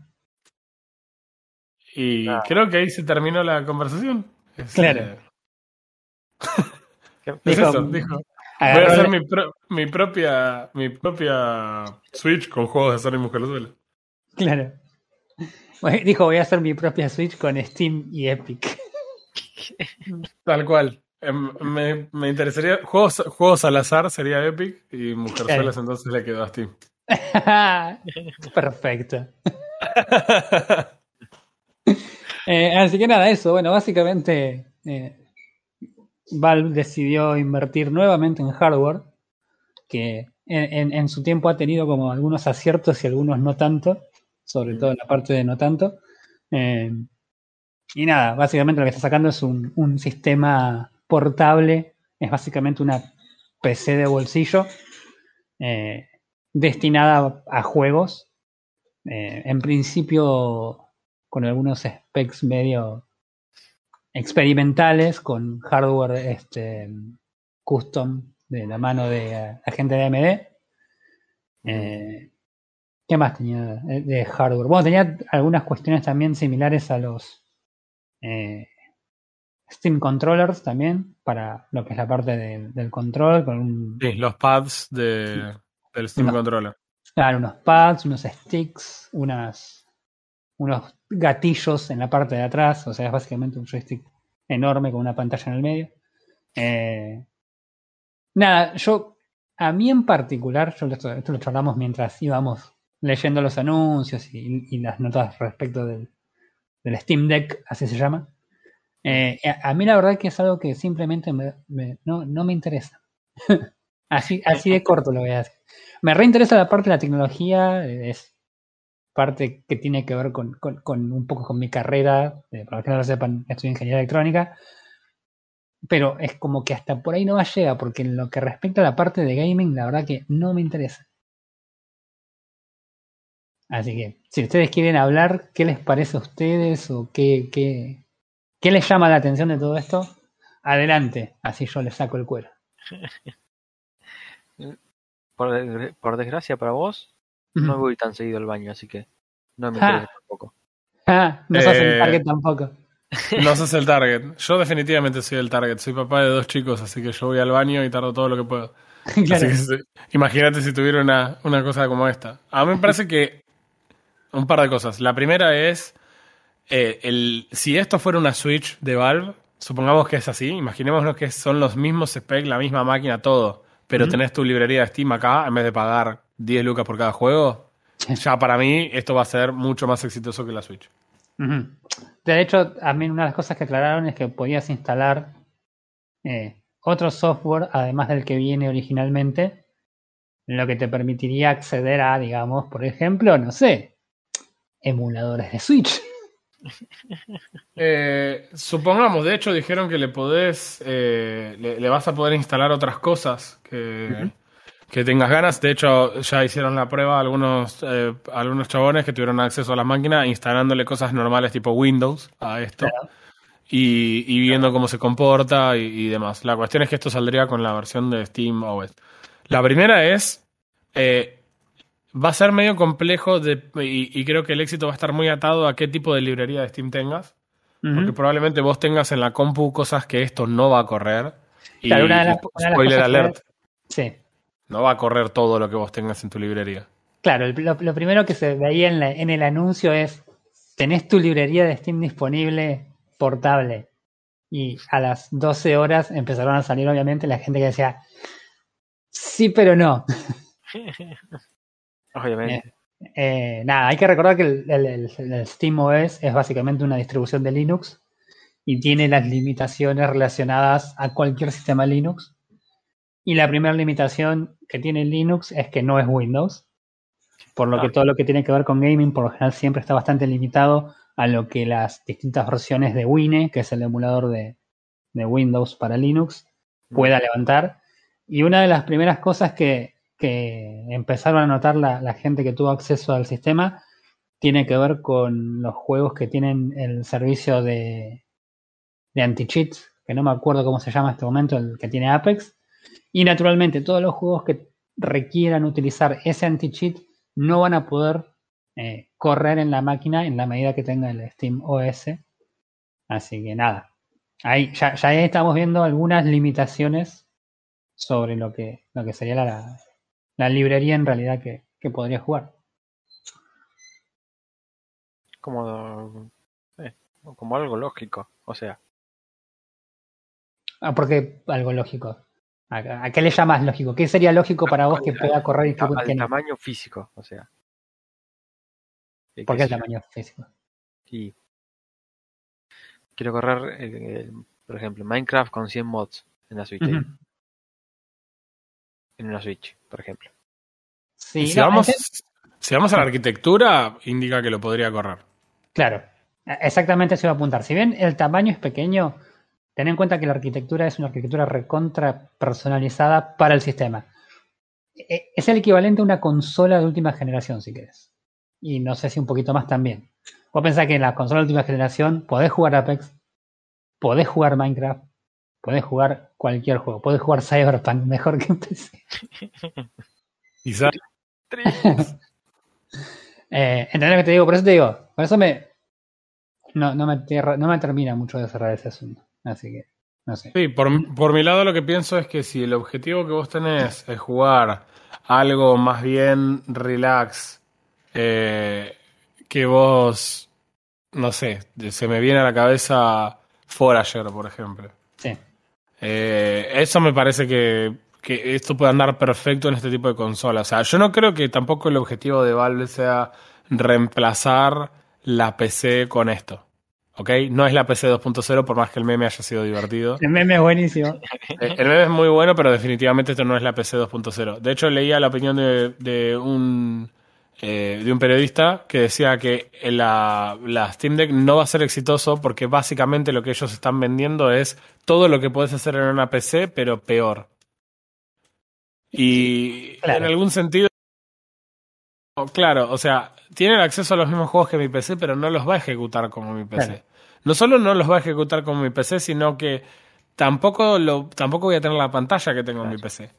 Y Ah. creo que ahí se terminó la conversación. Es, Claro. eh, Qué- es Dijo- eso, dijo. Voy a hacer mi, pro- mi propia mi propia Switch con juegos de Sony Mujerzuela. Claro. Bueno, Dijo, voy a hacer mi propia Switch con Steam y Epic. Tal cual. Em, Me, me interesaría. Juegos, juegos al azar sería Epic y Mujerzuelas entonces le quedó a Steam. Perfecto. Eh, así que nada, eso. Bueno, básicamente eh, Valve decidió invertir nuevamente en hardware, que en, en- en su tiempo ha tenido como algunos aciertos y algunos no tanto, sobre todo en la parte de no tanto. Eh, y nada, básicamente lo que está sacando es un, un sistema portable, es básicamente una PC de bolsillo eh, destinada a, a juegos. Eh, en principio con algunos specs medio experimentales, con hardware este, custom de la mano de eh, la gente de AMD. Eh, ¿Qué más tenía de hardware? Bueno, tenía algunas cuestiones también similares a los eh, Steam Controllers también, para lo que es la parte de- del control, con un, Sí, los pads de, del Steam No. Controller. Claro, unos pads, unos sticks, unas, unos gatillos en la parte de atrás, o sea, es básicamente un joystick enorme con una pantalla en el medio. Eh, nada, yo, a mí en particular, yo esto, esto lo charlamos mientras íbamos leyendo los anuncios y, las notas respecto del, Steam Deck, así se llama. Eh, a, mí la verdad que es algo que simplemente me- me- no, no me interesa. así, así de corto lo voy a decir. Me reinteresa la parte de la tecnología, es parte que tiene que ver con, un poco con mi carrera, eh, para que no lo sepan, estudio ingeniería electrónica, pero es como que hasta por ahí no va a llegar, porque en lo que respecta a la parte de gaming, la verdad que no me interesa. Así que, si ustedes quieren hablar, ¿qué les parece a ustedes o qué, qué, qué les llama la atención de todo esto? Adelante, así yo les saco el cuero. Por, por desgracia para vos, no voy tan seguido al baño, así que no me interesa tampoco. Ah, no sos el eh, target tampoco. No sos el target. Yo definitivamente soy el target. Soy papá de dos chicos, así que yo voy al baño y tardo todo lo que puedo. imagínate si tuviera una, una cosa como esta. A mí me parece que un par de cosas. La primera es, eh, el, si esto fuera una Switch de Valve, supongamos que es así, imaginémonos que son los mismos specs, la misma máquina, todo, pero tenés tu librería de Steam acá, en vez de pagar 10 lucas por cada juego, ya para mí esto va a ser mucho más exitoso que la Switch. De hecho, a mí una de las cosas que aclararon es que podías instalar eh, otro software, además del que viene originalmente, lo que te permitiría acceder a, digamos, por ejemplo, no sé, emuladores de Switch. Eh, supongamos, de hecho dijeron que le podés, eh, le, vas a poder instalar otras cosas que, que tengas ganas. De hecho, ya hicieron la prueba algunos, eh, algunos chabones que tuvieron acceso a la máquina instalándole cosas normales tipo Windows a esto. Y, viendo cómo se comporta y, demás. La cuestión es que esto saldría con la versión de Steam OS. La primera es, eh, va a ser medio complejo de, y, creo que el éxito va a estar muy atado a qué tipo de librería de Steam tengas. Porque probablemente vos tengas en la compu cosas que esto no va a correr. Y, spoiler alert. sí no va a correr todo lo que vos tengas en tu librería. Claro, lo, primero que se veía en, en el anuncio es, tenés tu librería de Steam disponible portable. Y a las 12 horas empezaron a salir obviamente la gente que decía, sí, pero no. obviamente. Eh, eh, nada, hay que recordar que el, el, Steam OS es básicamente una distribución de Linux y tiene las limitaciones relacionadas a cualquier sistema Linux. Y la primera limitación que tiene Linux es que no es Windows. Por lo que todo lo que tiene que ver con gaming, por lo general, siempre está bastante limitado a lo que las distintas versiones de Wine, que es el emulador de, Windows para Linux, pueda levantar. Y una de las primeras cosas que, empezaron a notar la, gente que tuvo acceso al sistema tiene que ver con los juegos que tienen el servicio de, de anti-cheat, que no me acuerdo cómo se llama en este momento, el que tiene Apex, y naturalmente, todos los juegos que requieran utilizar ese anti-cheat no van a poder eh, correr en la máquina en la medida que tenga el Steam OS. Así que nada, ahí ya, ya estamos viendo algunas limitaciones sobre lo que, lo que sería la, la librería en realidad que, que podría jugar. Como, eh, como algo lógico, o sea. Ah, porque algo lógico. ¿A, qué le llamas lógico? ¿Qué sería lógico para vos que pueda correr y Al tamaño físico, o sea. ¿Por qué el tamaño físico? Sí. Quiero correr, eh, por ejemplo, Minecraft con 100 mods en la Switch. En una Switch, por ejemplo. Sí, si, vamos, si vamos a la arquitectura, indica que lo podría correr. Claro, exactamente se va a apuntar. Si bien el tamaño es pequeño, Ten en cuenta que la arquitectura es una arquitectura recontra personalizada para el sistema. E, es el equivalente a una consola de última generación, si querés. Y no sé si un poquito más también. Vos pensás que en la consola de última generación podés jugar Apex, podés jugar Minecraft, podés jugar cualquier juego, podés jugar Cyberpunk mejor que PC. Y eh, ¿Entendés lo que te digo? Por eso te digo, por eso me no, no, me, no me termina mucho de cerrar ese asunto. Así que, no sé. Sí, por, por mi lado lo que pienso es que si el objetivo que vos tenés es jugar algo más bien relax, eh, que vos, no sé, se me viene a la cabeza Forager, por ejemplo. Sí. Eh, eso me parece que, que esto puede andar perfecto en este tipo de consolas. O sea, yo no creo que tampoco el objetivo de Valve sea reemplazar la PC con esto. ¿Ok? No es la PC 2.0 por más que el meme haya sido divertido. El meme es buenísimo. El meme es muy bueno, pero definitivamente esto no es la PC 2.0. De hecho, leía la opinión de, un eh, de un periodista que decía que la, la, Steam Deck no va a ser exitoso porque básicamente lo que ellos están vendiendo es todo lo que puedes hacer en una PC, pero peor. Y en algún sentido, claro, o sea, tienen acceso a los mismos juegos que mi PC, pero no los va a ejecutar como mi PC. No solo no los va a ejecutar como mi PC, sino que tampoco, lo, tampoco voy a tener la pantalla que tengo en mi PC.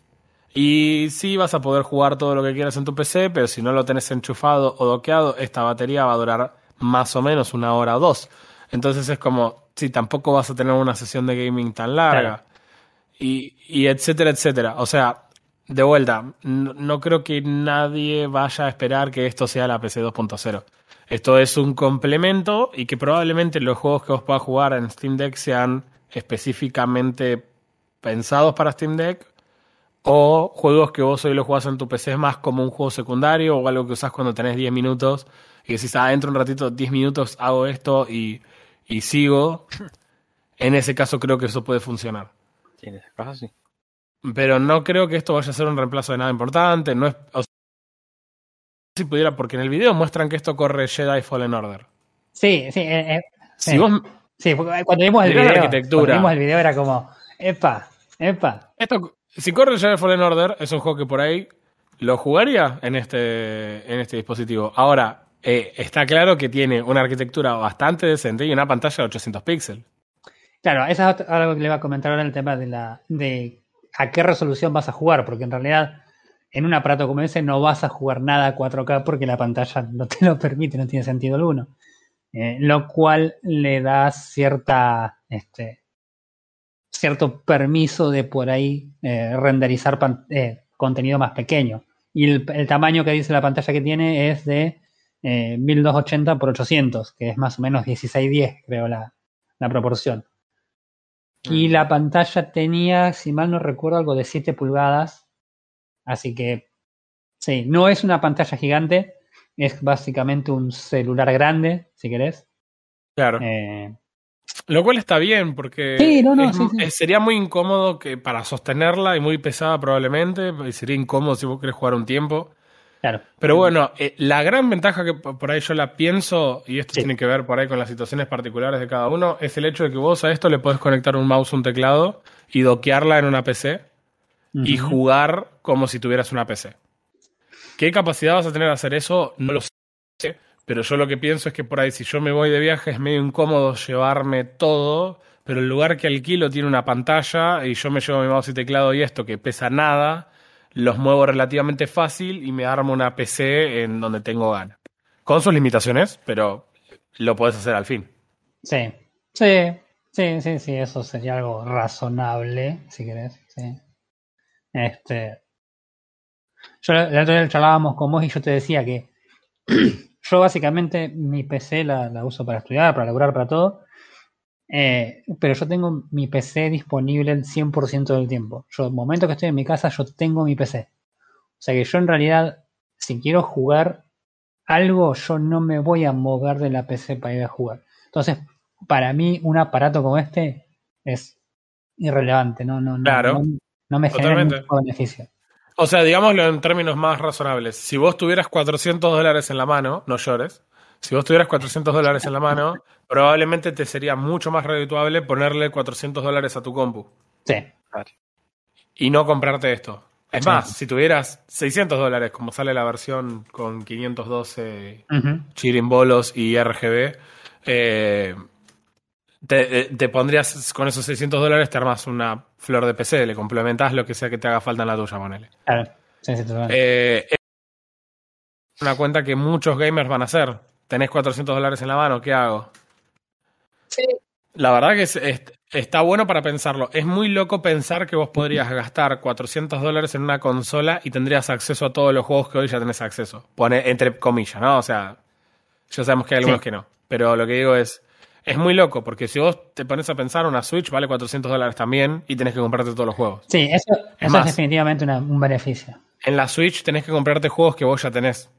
Y sí vas a poder jugar todo lo que quieras en tu PC, pero si no lo tenés enchufado o doqueado, esta batería va a durar más o menos una hora o dos. Entonces es como, sí, tampoco vas a tener una sesión de gaming tan larga. Y, y etcétera, etcétera. O sea, de vuelta, no, creo que nadie vaya a esperar que esto sea la PC 2.0. Esto es un complemento y que probablemente los juegos que vos puedas jugar en Steam Deck sean específicamente pensados para Steam Deck o juegos que vos hoy lo jugás en tu PC es más como un juego secundario o algo que usás cuando tenés 10 minutos y decís, ah, entro un ratito, 10 minutos, hago esto y, y sigo. En ese caso creo que eso puede funcionar. Sí, en ese caso sí. Pero no creo que esto vaya a ser un reemplazo de nada importante. No es, si pudiera, porque en el video muestran que esto corre Jedi Fallen Order. Sí, sí. Eh, eh, si vos, sí, cuando vimos el video, cuando vimos el video era como, epa, epa. Esto, si corre Jedi Fallen Order, es un juego que por ahí lo jugaría en este, en este dispositivo. Ahora, eh, está claro que tiene una arquitectura bastante decente y una pantalla de 800 píxeles. Claro, eso es algo que le iba a comentar ahora en el tema de la de a qué resolución vas a jugar, porque en realidad en un aparato como ese no vas a jugar nada a 4K porque la pantalla no te lo permite, no tiene sentido alguno. Eh, lo cual le da cierta, este, cierto permiso de por ahí eh, renderizar eh, contenido más pequeño. Y el, tamaño que dice la pantalla que tiene es de 1280 x 800, que es más o menos 1610, creo, la, la proporción. Y la pantalla tenía, si mal no recuerdo, algo de 7 pulgadas. Así que, sí, no es una pantalla gigante, es básicamente un celular grande, si querés. Claro. Eh, lo cual está bien, porque sería muy incómodo que para sostenerla y muy pesada probablemente, y sería incómodo si vos querés jugar un tiempo. Pero bueno, eh, la gran ventaja que por ahí yo la pienso, y esto tiene que ver por ahí con las situaciones particulares de cada uno, es el hecho de que vos a esto le podés conectar un mouse, un teclado y doquearla en una PC y jugar como si tuvieras una PC. ¿Qué capacidad vas a tener de hacer eso? No lo sé. Pero yo lo que pienso es que por ahí, si yo me voy de viaje, es medio incómodo llevarme todo. Pero el lugar que alquilo tiene una pantalla y yo me llevo mi mouse y teclado y esto que pesa nada los muevo relativamente fácil y me armo una PC en donde tengo ganas. Con sus limitaciones, pero lo puedes hacer al fin. Sí, sí, sí, sí, sí, eso sería algo razonable, si querés. Sí. Este. Yo la otra vez charlábamos con vos y yo te decía que yo básicamente mi PC la, la uso para estudiar, para laburar, para todo. Eh, pero yo tengo mi PC disponible el 100% del tiempo. Yo, el momento que estoy en mi casa, yo tengo mi PC. O sea que yo en realidad, si quiero jugar algo, yo no me voy a mover de la PC para ir a jugar. Entonces, para mí, un aparato como este es irrelevante. No, no, no, no, me genera ningún beneficio. O sea, digámoslo en términos más razonables. Si vos tuvieras 400 dólares en la mano, no llores. Si vos tuvieras 400 dólares en la mano, probablemente te sería mucho más redituable ponerle 400 dólares a tu compu. Sí. Y no comprarte esto. Es más, si tuvieras 600 dólares, como sale la versión con 512 chirimbolos y RGB, eh, te, te, pondrías con esos 600 dólares, te armas una flor de PC, le complementas lo que sea que te haga falta en la tuya, ponele. Claro. Sí, eh, es una cuenta que muchos gamers van a hacer tenés 400 dólares en la mano, ¿qué hago? Sí. La verdad que está bueno para pensarlo. Es muy loco pensar que vos podrías gastar 400 dólares en una consola y tendrías acceso a todos los juegos que hoy ya tenés acceso. Pone entre comillas, ¿no? O sea, ya sabemos que hay algunos que no. Pero lo que digo es, es muy loco, porque si vos te pones a pensar, una Switch vale 400 dólares también y tenés que comprarte todos los juegos. Sí, eso es, definitivamente un beneficio. En la Switch tenés que comprarte juegos que vos ya tenés.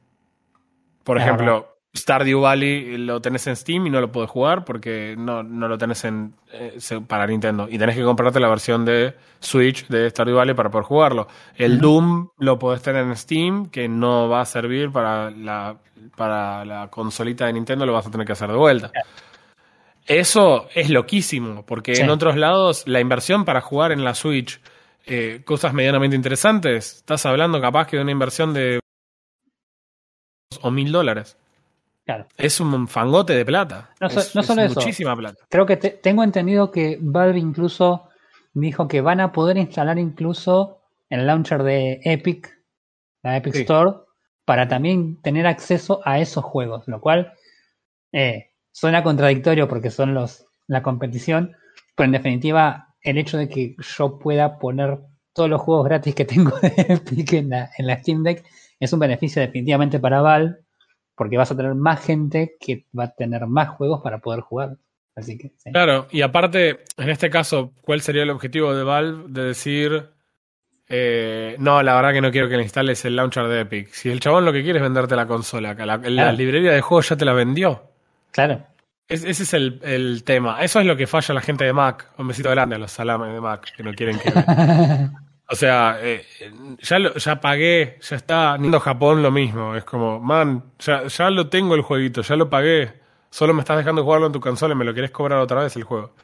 Por ejemplo, Stardew Valley lo tenés en Steam y no lo puedes jugar porque no, no lo tenés en, eh, para Nintendo. Y tenés que comprarte la versión de Switch de Stardew Valley para poder jugarlo. El Doom lo podés tener en Steam, que no va a servir para la, para la consolita de Nintendo, lo vas a tener que hacer de vuelta. Eso es loquísimo, porque en otros lados la inversión para jugar en la Switch eh, cosas medianamente interesantes, estás hablando capaz que de una inversión de o mil dólares. Es un fangote de plata. No, solo eso. Muchísima plata. Creo que tengo entendido que Valve incluso dijo que van a poder instalar incluso el launcher de Epic, la Epic Store, para también tener acceso a esos juegos, lo cual eh, suena contradictorio porque son los la competición, pero en definitiva el hecho de que yo pueda poner todos los juegos gratis que tengo de Epic en la, en la Steam Deck es un beneficio definitivamente para Valve porque vas a tener más gente que va a tener más juegos para poder jugar. Así que, Claro, y aparte, en este caso, ¿cuál sería el objetivo de Valve de decir, eh, no, la verdad que no quiero que le instales el launcher de Epic? Si el chabón lo que quiere es venderte la consola, la, la librería de juegos ya te la vendió. Claro. ese es el, tema. Eso es lo que falla la gente de Mac. Un besito grande a los salames de Mac que no quieren que. O sea, eh, ya, lo, ya pagué, ya está. Nintendo Japón lo mismo. Es como, man, ya, ya lo tengo el jueguito, ya lo pagué. Solo me estás dejando jugarlo en tu consola y me lo quieres cobrar otra vez el juego.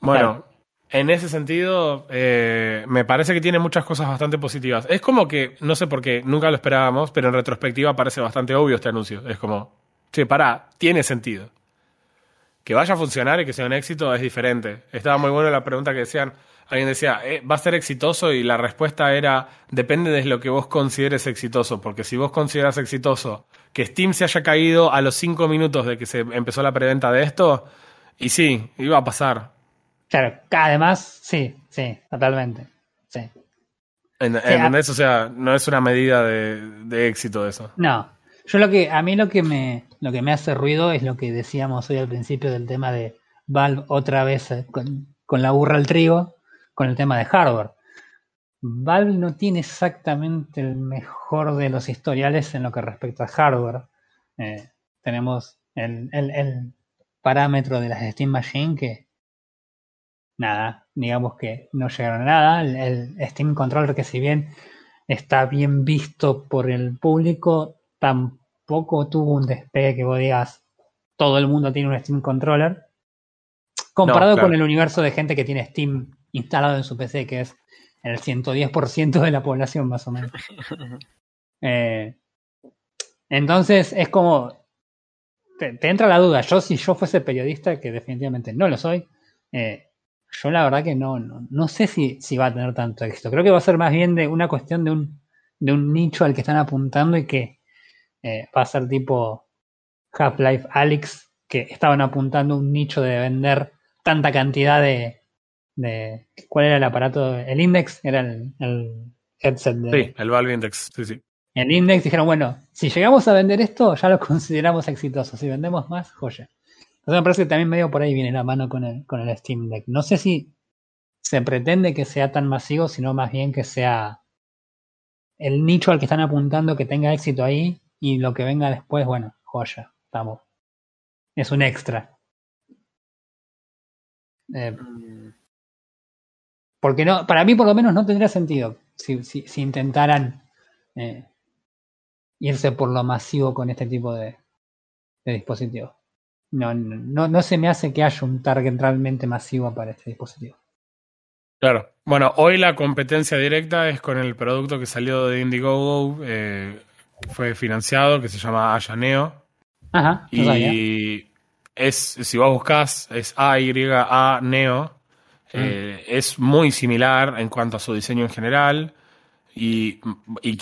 Bueno, en ese sentido, eh, me parece que tiene muchas cosas bastante positivas. Es como que, no sé por qué, nunca lo esperábamos, pero en retrospectiva parece bastante obvio este anuncio. Es como, che, pará, tiene sentido. Que vaya a funcionar y que sea un éxito es diferente. Estaba muy buena la pregunta que decían, alguien decía, eh, ¿va a ser exitoso? Y la respuesta era, depende de lo que vos consideres exitoso, porque si vos consideras exitoso que Steam se haya caído a los cinco minutos de que se empezó la preventa de esto, y sí, iba a pasar. Claro, además, sí, sí, totalmente. Sí. En, eso, o sea, no es una medida de, de, éxito eso. No. Yo lo que, a mí lo que me, lo que me hace ruido es lo que decíamos hoy al principio del tema de Valve otra vez eh, con, con la burra al trigo con el tema de hardware. Valve no tiene exactamente el mejor de los historiales en lo que respecta a hardware. Eh, tenemos el, parámetro de las Steam Machine que nada, digamos que no llegaron a nada. El, Steam Controller que si bien está bien visto por el público, tampoco tuvo un despegue que vos digas todo el mundo tiene un Steam Controller. Comparado con el universo de gente que tiene Steam instalado en su PC, que es el 110% de la población más o menos. Eh, entonces es como, te, entra la duda, yo si yo fuese periodista, que definitivamente no lo soy, eh, yo la verdad que no, no, sé si, si, va a tener tanto éxito. Creo que va a ser más bien de una cuestión de un, de un nicho al que están apuntando y que eh, va a ser tipo Half-Life Alyx, que estaban apuntando un nicho de vender tanta cantidad de, de cuál era el aparato, el Index, era el, headset de... Sí, el Valve Index, sí, sí. El Index dijeron, bueno, si llegamos a vender esto, ya lo consideramos exitoso. Si vendemos más, joya. Entonces me parece que también medio por ahí viene la mano con el, con el Steam Deck. No sé si se pretende que sea tan masivo, sino más bien que sea el nicho al que están apuntando que tenga éxito ahí y lo que venga después, bueno, joya, estamos. Es un extra. Eh. Porque no, para mí por lo menos no tendría sentido si, intentaran eh, irse por lo masivo con este tipo de, dispositivos. No, no, no se me hace que haya un target realmente masivo para este dispositivo. Claro. Bueno, hoy la competencia directa es con el producto que salió de Indiegogo, eh, fue financiado, que se llama Ayaneo. Ajá. y es, si vos buscas, es A-Y-A Neo. Eh, es muy similar en cuanto a su diseño en general y, y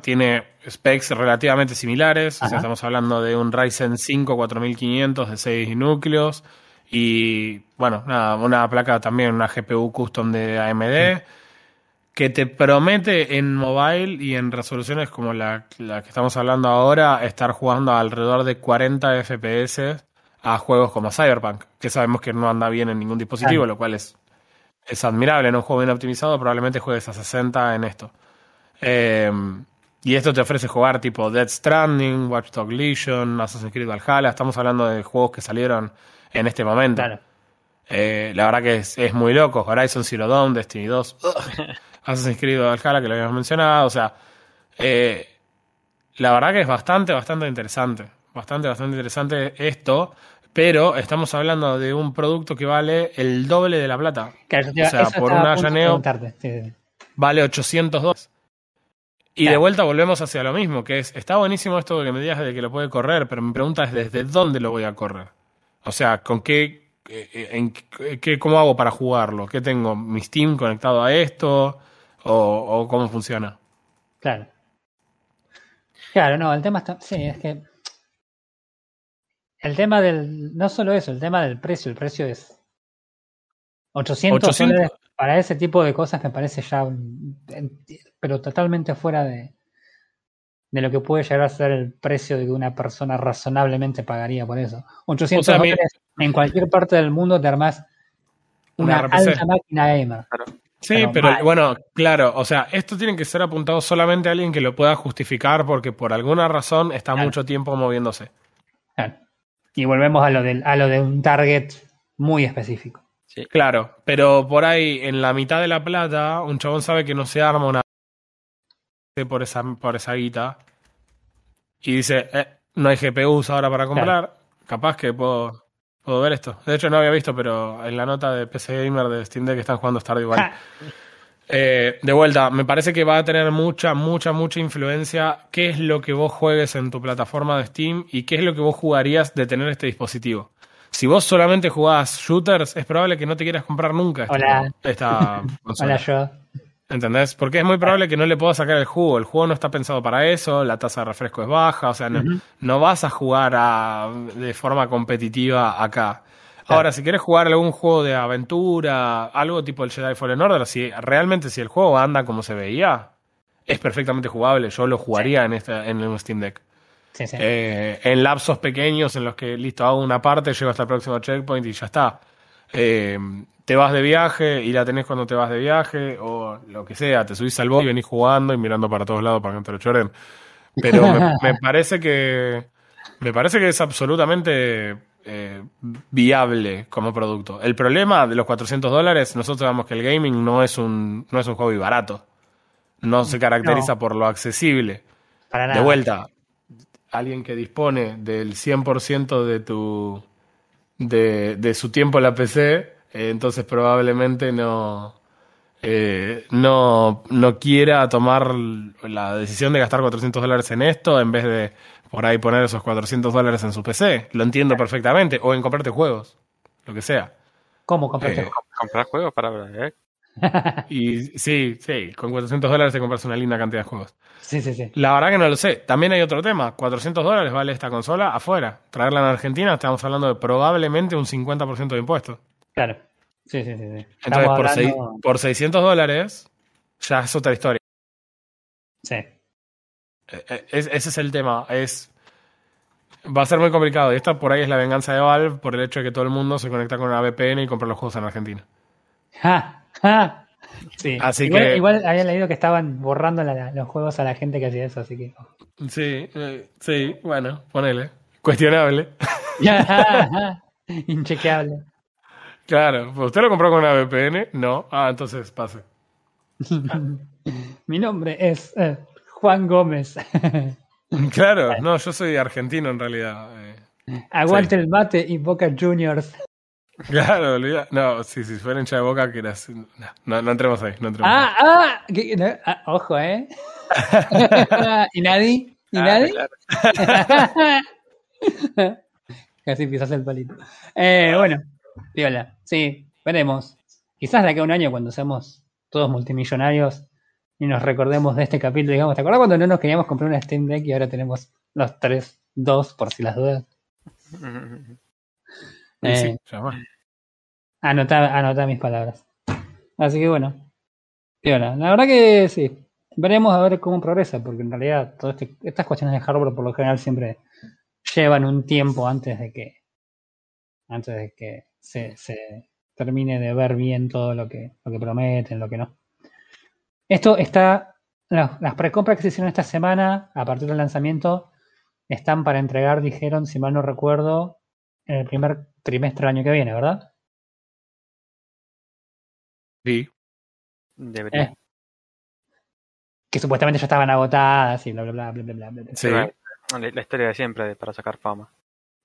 tiene specs relativamente similares. O sea, estamos hablando de un Ryzen 5 4500 de 6 núcleos y, bueno, una placa también, una GPU custom de AMD. Que te promete en mobile y en resoluciones como la, la que estamos hablando ahora, estar jugando alrededor de 40 FPS a juegos como Cyberpunk, que sabemos que no anda bien en ningún dispositivo, lo cual es, es admirable. En un juego bien optimizado probablemente juegues a 60 en esto. Eh, Y esto te ofrece jugar tipo Dead Stranding, Watch Dogs Legion, Assassin's Creed Valhalla. Estamos hablando de juegos que salieron en este momento. Claro. Eh, la verdad que es, es muy loco. Horizon Zero Dawn, Destiny 2, Assassin's Creed Valhalla, que lo habíamos mencionado. O sea, eh, la verdad que es bastante, bastante interesante. Bastante, bastante interesante esto. Pero estamos hablando de un producto que vale el doble de la plata. Claro, O sea, por un allaneo sí, sí, vale 800 dólares. Y de vuelta volvemos hacia lo mismo, que es, está buenísimo esto que me digas de que lo puede correr, pero mi pregunta es desde dónde lo voy a correr. O sea, con qué, eh, en, qué, cómo hago para jugarlo, qué tengo, mi Steam conectado a esto o, o cómo funciona. Claro. Claro, no, el tema está. Sí, es que. El tema del. No solo eso, el tema del precio. El precio es. 800, 800. dólares para ese tipo de cosas me parece ya. Pero totalmente fuera de. De lo que puede llegar a ser el precio de que una persona razonablemente pagaría por eso. 800 O sea, mi- dólares en cualquier parte del mundo te armás Una alta máquina gamer. Sí, Pero pero mal. bueno, claro, o sea, esto tiene que ser apuntado solamente a alguien que lo pueda justificar porque por alguna razón está Claro. mucho tiempo moviéndose. Claro. Y volvemos a lo, del, a lo de un target muy específico. Claro, pero por ahí, en la mitad de la plata, un chabón sabe que no se arma una por esa, por esa guita y dice, eh, no hay GPUs ahora para comprar, capaz que puedo, puedo ver esto. De hecho, no había visto, pero en la nota de PC Gamer de Steam Deck están jugando Stardew Valley. Eh, de vuelta, me parece que va a tener mucha, mucha, mucha influencia qué es lo que vos juegues en tu plataforma de Steam y qué es lo que vos jugarías de tener este dispositivo. Si vos solamente jugás shooters, es probable que no te quieras comprar nunca esta, Hola. esta. Hola yo. ¿Entendés? Porque es muy probable que no le puedas sacar el jugo. El juego no está pensado para eso, la tasa de refresco es baja, o sea, no, vas a jugar a- de forma competitiva acá. Claro. Ahora, si quieres jugar algún juego de aventura, algo tipo el Jedi Fallen Order, si realmente si el juego anda como se veía, es perfectamente jugable. Yo lo jugaría en, esta, en un Steam Deck. Sí, sí. Eh, en lapsos pequeños en los que, listo, hago una parte, llego hasta el próximo checkpoint y ya está. Eh, te vas de viaje y la tenés cuando te vas de viaje o lo que sea, te subís al bote y venís jugando y mirando para todos lados para que no te lo choren. Pero me, me parece que me parece que es absolutamente eh, viable como producto. El problema de los 400 dólares, nosotros sabemos que el gaming no es un, no es un hobby barato. No se caracteriza por lo accesible. Para nada. De vuelta, alguien que dispone del 100% de tu de, de su tiempo en la PC, eh, entonces probablemente no eh, no no quiera tomar la decisión de gastar 400 dólares en esto en vez de por ahí poner esos 400 dólares en su PC. Lo entiendo perfectamente. O en comprarte juegos, lo que sea. ¿Cómo compraste? Eh, Comprar juegos para ¿eh? y sí, sí, con 400 dólares te compras una linda cantidad de juegos. sí, sí, sí. La verdad que no lo sé. También hay otro tema. 400 dólares vale esta consola afuera. Traerla en Argentina estamos hablando de probablemente un 50% de impuestos. Claro. Sí, sí, sí. sí. Entonces, por, seis- hablando- por 600 dólares ya es otra historia. Sí. Eh, eh, es- ese es el tema. Es, va a ser muy complicado. Y esta por ahí es la venganza de Valve por el hecho de que todo el mundo se conecta con una VPN y compra los juegos en Argentina. Ja, ja. Sí. Así igual, que- igual había leído que estaban borrando la- los juegos a la gente que hacía eso, así que. Sí, eh, sí, bueno, ponele. Cuestionable. Inchequeable. Claro, ¿usted lo compró con una VPN? No. Ah, entonces pase. Mi nombre es eh, Juan Gómez. Claro, no, yo soy argentino en realidad. eh. Aguante Sí. el mate y Boca Juniors. Claro, olvida. No, sí, si fuera hincha de boca, que eras. No, no, no entremos ahí, no entremos Ah, ah. Ah, ojo, ¿eh? ¿Y nadie? ¿Y Ah, nadie? claro. Casi pisas el palito. Eh, bueno, viola. Sí, veremos. Quizás de acá a un año, cuando seamos todos multimillonarios y nos recordemos de este capítulo, digamos, ¿te acuerdas cuando no nos queríamos comprar una Steam Deck y ahora tenemos los tres, dos, por si las dudas? Eh, Sí. Anotá, anotá mis palabras. Así que bueno. Piola. La verdad que sí. Veremos a ver cómo progresa, porque en realidad todas este- estas cuestiones de hardware por lo general siempre llevan un tiempo antes de que antes de que se, se termine de ver bien todo lo que, lo que prometen, lo que no. Esto está las, las precompras que se hicieron esta semana, a partir del lanzamiento, están para entregar, dijeron, si mal no recuerdo, en el primer trimestre del año que viene, ¿verdad? Sí. Debería. Eh, que supuestamente ya estaban agotadas y bla, bla, bla, bla, bla, bla, bla. Sí. La, la historia de siempre de- para sacar fama.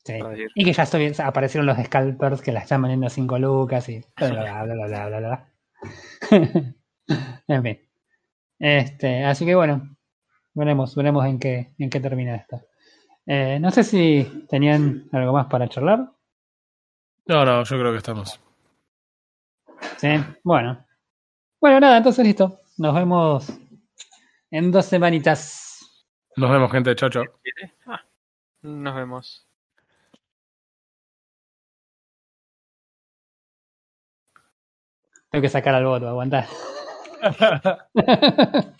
Sí. para. Y que ya estoy- aparecieron los scalpers que la están vendiendo a 5 lucas y bla, bla, bla, bla, bla, bla, bla. en fin. Este, así que bueno, veremos, veremos en qué, en qué termina esto. Eh, no sé si tenían algo más para charlar. No, no, yo creo que estamos. Sí, bueno. Bueno, nada, entonces listo. Nos vemos en dos semanitas. Nos vemos, gente. Chao, chao. Ah, nos vemos. Tengo que sacar al voto, aguantar.